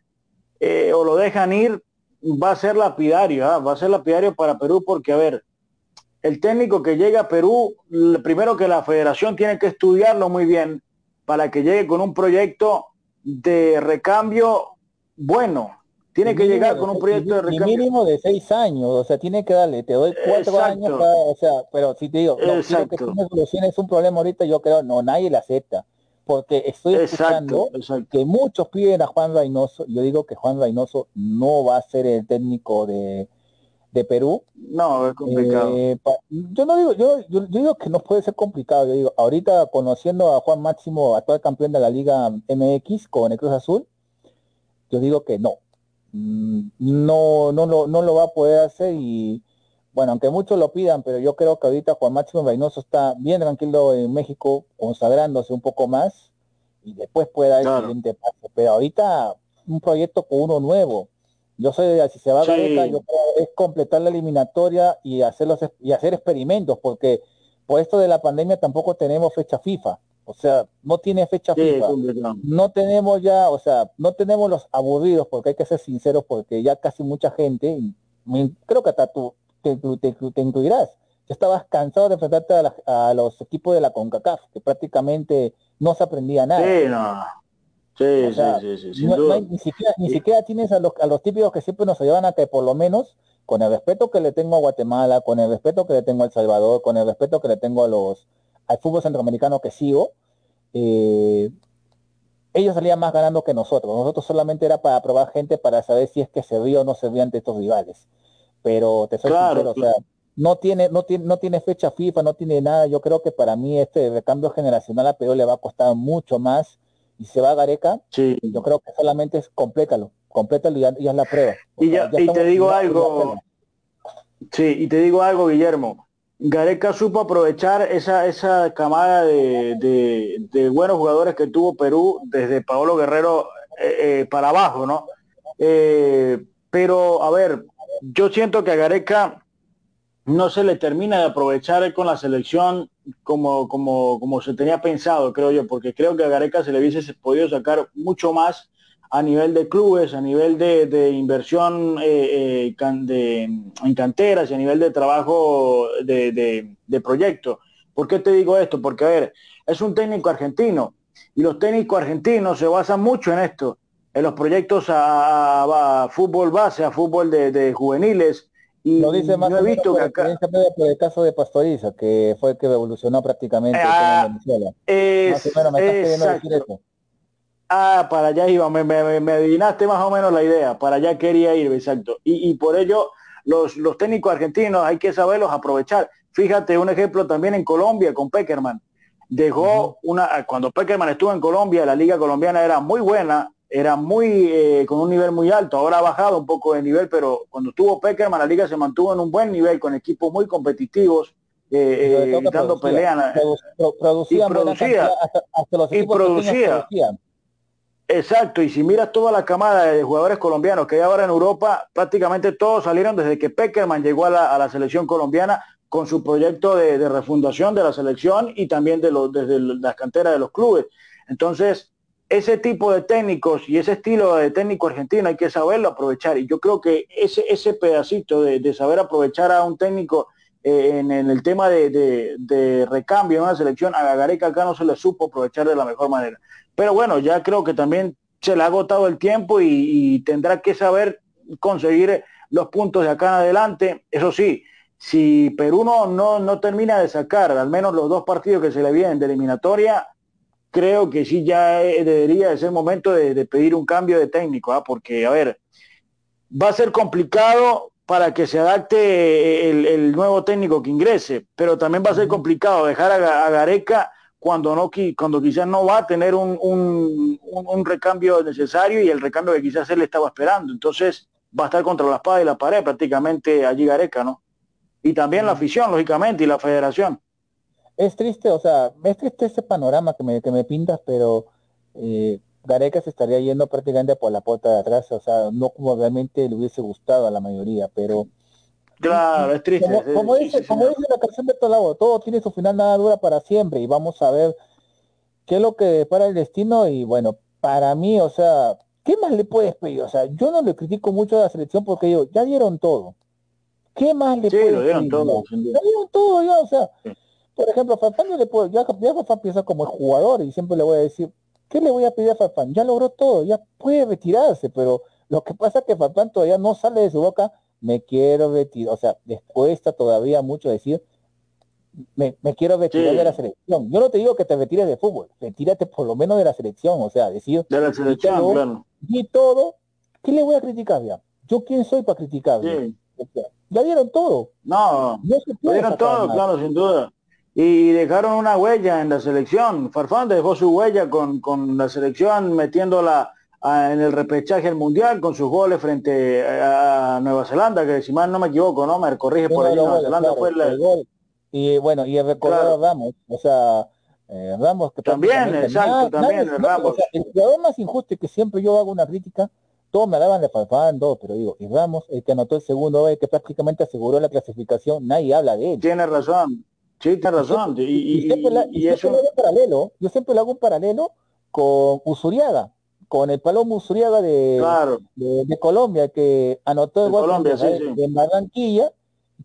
eh, o lo dejan ir, va a ser lapidario, ¿ah? va a ser lapidario para Perú porque, a ver, el técnico que llega a Perú, primero que la federación tiene que estudiarlo muy bien para que llegue con un proyecto de recambio bueno, tiene que llegar con un proyecto de recambio. mínimo de seis años, o sea, tiene que darle, te doy cuatro años, o sea, pero si te digo, no, quiero que tú me soluciones un problema ahorita, yo creo, no, nadie le acepta. Porque estoy escuchando que muchos piden a Juan Reynoso, yo digo que Juan Reynoso no va a ser el técnico de, de Perú. No, es complicado. Eh, yo no digo, yo, yo, digo que no puede ser complicado. Yo digo, ahorita conociendo a Juan Máximo, actual campeón de la Liga MX con el Cruz Azul, yo digo que no. Mm, no, no, lo, no lo va a poder hacer y bueno, aunque muchos lo pidan, pero yo creo que ahorita Juan Máximo Reynoso está bien tranquilo en México, consagrándose un poco más y después puede dar el siguiente paso. Pero ahorita un proyecto con uno nuevo. Yo soy si se va a Gareca, yo creo es completar la eliminatoria y hacer y hacer experimentos, porque por esto de la pandemia tampoco tenemos fecha FIFA. O sea, no tiene fecha FIFA. No tenemos ya, o sea, no tenemos los aburridos, porque hay que ser sinceros, porque ya casi mucha gente, creo que hasta tú te, te, incluirás, ya estabas cansado de enfrentarte a, los equipos de la CONCACAF, que prácticamente no se aprendía nada. Sí, no. Sí, sí, sí, ni, siquiera, ni siquiera tienes a los, a los típicos que siempre nos ayudan a que por lo menos, con el respeto que le tengo a Guatemala, con el respeto que le tengo a El Salvador, con el respeto que le tengo a los al fútbol centroamericano que sigo, eh, ellos salían más ganando que nosotros. Nosotros solamente era para probar gente para saber si es que se vio o no se vio ante estos rivales. Pero te soy sincero, o sea, no tiene, no tiene, no tiene fecha FIFA, no tiene nada. Yo creo que para mí este recambio generacional a Perú le va a costar mucho más. Y se va a Gareca, sí. yo creo que solamente es complétalo, complétalo y es la prueba. y, ya, y te digo algo, sí, y te digo algo, Guillermo Gareca supo aprovechar esa, esa camada de, buenos jugadores que tuvo Perú desde Paolo Guerrero eh, eh, para abajo, ¿no? Eh, pero, a ver, yo siento que a Gareca no se le termina de aprovechar con la selección como, como, como se tenía pensado, creo yo, porque creo que a Gareca se le hubiese podido sacar mucho más a nivel de clubes, a nivel de, inversión eh, eh, en canteras y a nivel de trabajo de, de, proyecto. ¿Por qué te digo esto? Porque, a ver, es un técnico argentino y los técnicos argentinos se basan mucho en esto, en los proyectos a, fútbol base, a fútbol de, juveniles. Y Lo dice más yo he visto que acá... por el caso de Pastoriza, que fue el que revolucionó prácticamente ah, Venezuela. Es, Ah, para allá iba, me, me, adivinaste más o menos la idea, para allá quería ir, exacto. Y, y por ello los, los técnicos argentinos hay que saberlos aprovechar. Fíjate un ejemplo también en Colombia con Peckerman. Dejó una, cuando Peckerman estuvo en Colombia, la liga colombiana era muy buena, era muy, eh, con un nivel muy alto, ahora ha bajado un poco de nivel, pero cuando estuvo Peckerman la liga se mantuvo en un buen nivel, con equipos muy competitivos, eh, eh dando peleas. Producía, y producía, y producía. Exacto, y si miras toda la camada de jugadores colombianos que hay ahora en Europa, prácticamente todos salieron desde que Peckerman llegó a la, selección colombiana con su proyecto de, refundación de la selección y también de los, desde las canteras de los clubes. Entonces, ese tipo de técnicos y ese estilo de técnico argentino hay que saberlo aprovechar. Y yo creo que ese, ese pedacito de, saber aprovechar a un técnico eh, en, el tema de, recambio en una selección, a Gareca acá no se le supo aprovechar de la mejor manera. Pero bueno, ya creo que también se le ha agotado el tiempo y, tendrá que saber conseguir los puntos de acá en adelante. Eso sí, si Perú no, no, termina de sacar al menos los dos partidos que se le vienen de eliminatoria, creo que sí ya debería de ser momento de, pedir un cambio de técnico, ¿ah? porque, a ver, va a ser complicado para que se adapte el, nuevo técnico que ingrese, pero también va a ser complicado dejar a, Gareca cuando no cuando quizás no va a tener un, un, recambio necesario y el recambio que quizás él estaba esperando. Entonces va a estar contra la espada y la pared prácticamente allí Gareca, ¿no? Y también la afición, lógicamente, y la federación. Es triste, o sea, es triste ese panorama que me, que me pintas, pero eh, Gareca se estaría yendo prácticamente por la puerta de atrás, o sea, no como realmente le hubiese gustado a la mayoría, pero... Claro, es triste. Como, dice, como dice la canción de Tolabo, todo tiene su final, nada dura para siempre, y vamos a ver qué es lo que para el destino, y bueno, para mí, o sea, ¿qué más le puedes pedir? O sea, yo no le critico mucho a la selección porque yo, ya dieron todo. ¿Qué más le sí, puedes lo dieron todo, ya dieron todo, ya, o sea, por ejemplo, Farfán yo le puedo, ya, ya Farfán piensa como el jugador, y siempre le voy a decir, ¿Qué le voy a pedir a Farfán? Ya logró todo, ya puede retirarse, pero lo que pasa es que Farfán todavía no sale de su boca, me quiero retirar, o sea, les cuesta todavía mucho decir, me, quiero retirar de la selección. Yo no te digo que te retires de fútbol, retírate por lo menos de la selección, o sea, decir, de la selección, claro. Y todo, ¿qué le voy a criticar ya? ¿Yo quién soy para criticar? ya dieron todo. No, no dieron todo, claro, sin duda y dejaron una huella en la selección. Farfán dejó su huella con, con la selección metiéndola en el repechaje del mundial con sus goles frente a, Nueva Zelanda, que si mal no me equivoco, ¿no? Me corrige por ahí, Nueva Zelanda fue el gol. Y bueno, y el recordado Ramos, o sea, eh, Ramos que también, exacto, también Ramos. el jugador más injusto que siempre yo hago una crítica, todos me daban de Farfán, todo, pero digo, y Ramos, el que anotó el segundo que prácticamente aseguró la clasificación, nadie habla de él. Tiene razón, Sí, tienes razón. Y, y, eso... un paralelo, yo siempre le hago un paralelo con Usuriaga, con el Palomo Usuriaga de, de, Colombia, que anotó el gol de, Barranquilla,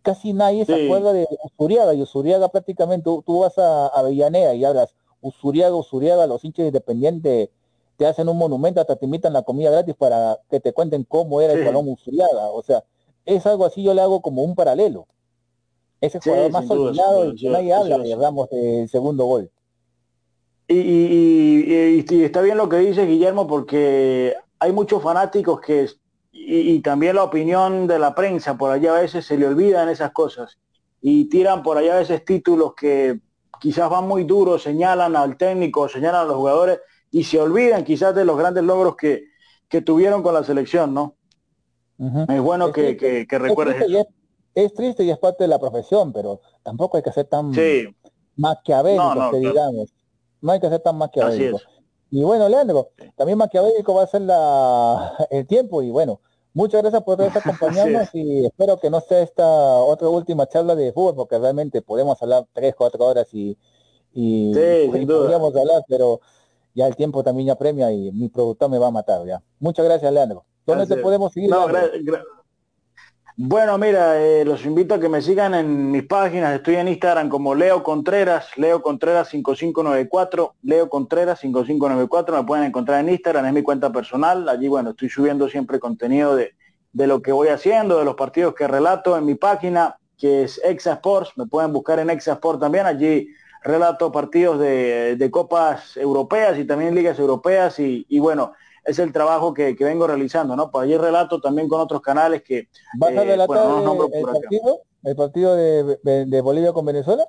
casi nadie se acuerda de Usuriaga, y Usuriaga prácticamente, tú, vas a Avellaneda y hablas Usuriaga, Usuriaga, los hinchas independientes te hacen un monumento, hasta te invitan la comida gratis para que te cuenten cómo era el Palomo Usuriaga, o sea, es algo así, yo le hago como un paralelo. Ese jugador más olvidado y nadie habla de Ramos del segundo gol. Y, está bien lo que dice Guillermo porque hay muchos fanáticos que y, también la opinión de la prensa por allá a veces se le olvidan esas cosas y tiran por allá a veces títulos que quizás van muy duros, señalan al técnico, señalan a los jugadores y se olvidan quizás de los grandes logros que, tuvieron con la selección, ¿no? Es bueno que, que, recuerdes eso es triste y es parte de la profesión, pero tampoco hay que ser tan maquiavélico, no, digamos. No hay que ser tan maquiavélico. Y bueno, Leandro, también maquiavélico va a ser la, el tiempo y bueno, muchas gracias por acompañarnos y espero que no sea esta otra última charla de fútbol porque realmente podemos hablar tres, cuatro horas y, y, podríamos hablar, pero ya el tiempo también ya premia y mi productor me va a matar ya. Muchas gracias, Leandro. ¿Dónde te podemos seguir? Bueno, mira, eh, los invito a que me sigan en mis páginas. Estoy en Instagram como Leo Contreras, Leo Contreras 5594, Leo Contreras 5594. Me pueden encontrar en Instagram, es mi cuenta personal. Allí, bueno, estoy subiendo siempre contenido de, de lo que voy haciendo, de los partidos que relato en mi página, que es Exa Sports. Me pueden buscar en Exa Sports también. Allí relato partidos de, de copas europeas y también ligas europeas. Y, y bueno, es el trabajo que, vengo realizando, ¿no? Pues allí relato también con otros canales que... ¿Vas a eh, relatar el, partido, el partido de, Bolivia con Venezuela?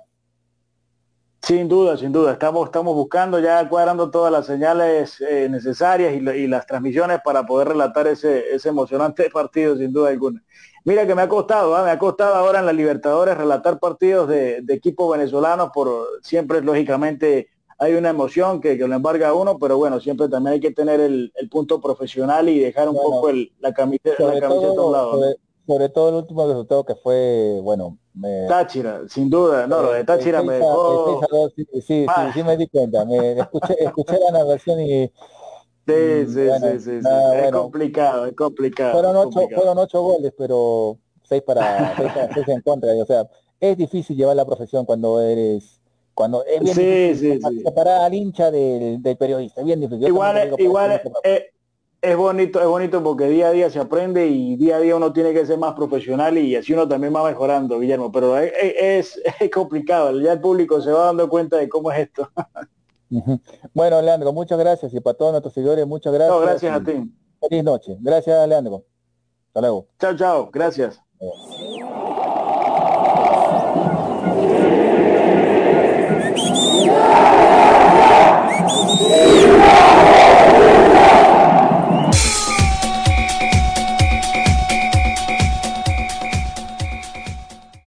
Sin duda, sin duda. Estamos, estamos buscando ya cuadrando todas las señales eh, necesarias y, las transmisiones para poder relatar ese, ese emocionante partido, sin duda alguna. Mira que me ha costado, ¿ah? me ha costado ahora en la Libertadores relatar partidos de, de equipos venezolanos por siempre, lógicamente, hay una emoción que, lo embarga a uno, pero bueno, siempre también hay que tener el, punto profesional y dejar un poco el, la camiseta, la camiseta a un lado. Sobre, todo el último resultado que fue, bueno... Táchira, sin duda, no, lo de Táchira me dejó... sí, sí, sí, me di cuenta, me escuché, escuché la narración y... Sí, sí, sí, sí, es complicado, es complicado. Fueron ocho, complicado. fueron ocho goles, pero seis para, seis, seis en contra, o sea, es difícil llevar la profesión cuando eres cuando es bien difícil separar al hincha del, periodista, bien difícil. Igual, igual es, bonito, es bonito porque día a día se aprende y día a día uno tiene que ser más profesional y así uno también va mejorando, Guillermo, pero es, complicado, ya el público se va dando cuenta de cómo es esto. bueno, Leandro, muchas gracias y para todos nuestros seguidores, muchas gracias. gracias a ti. Feliz noche. Gracias, Leandro. Hasta luego. Chao, chao. Gracias. Viva! Viva!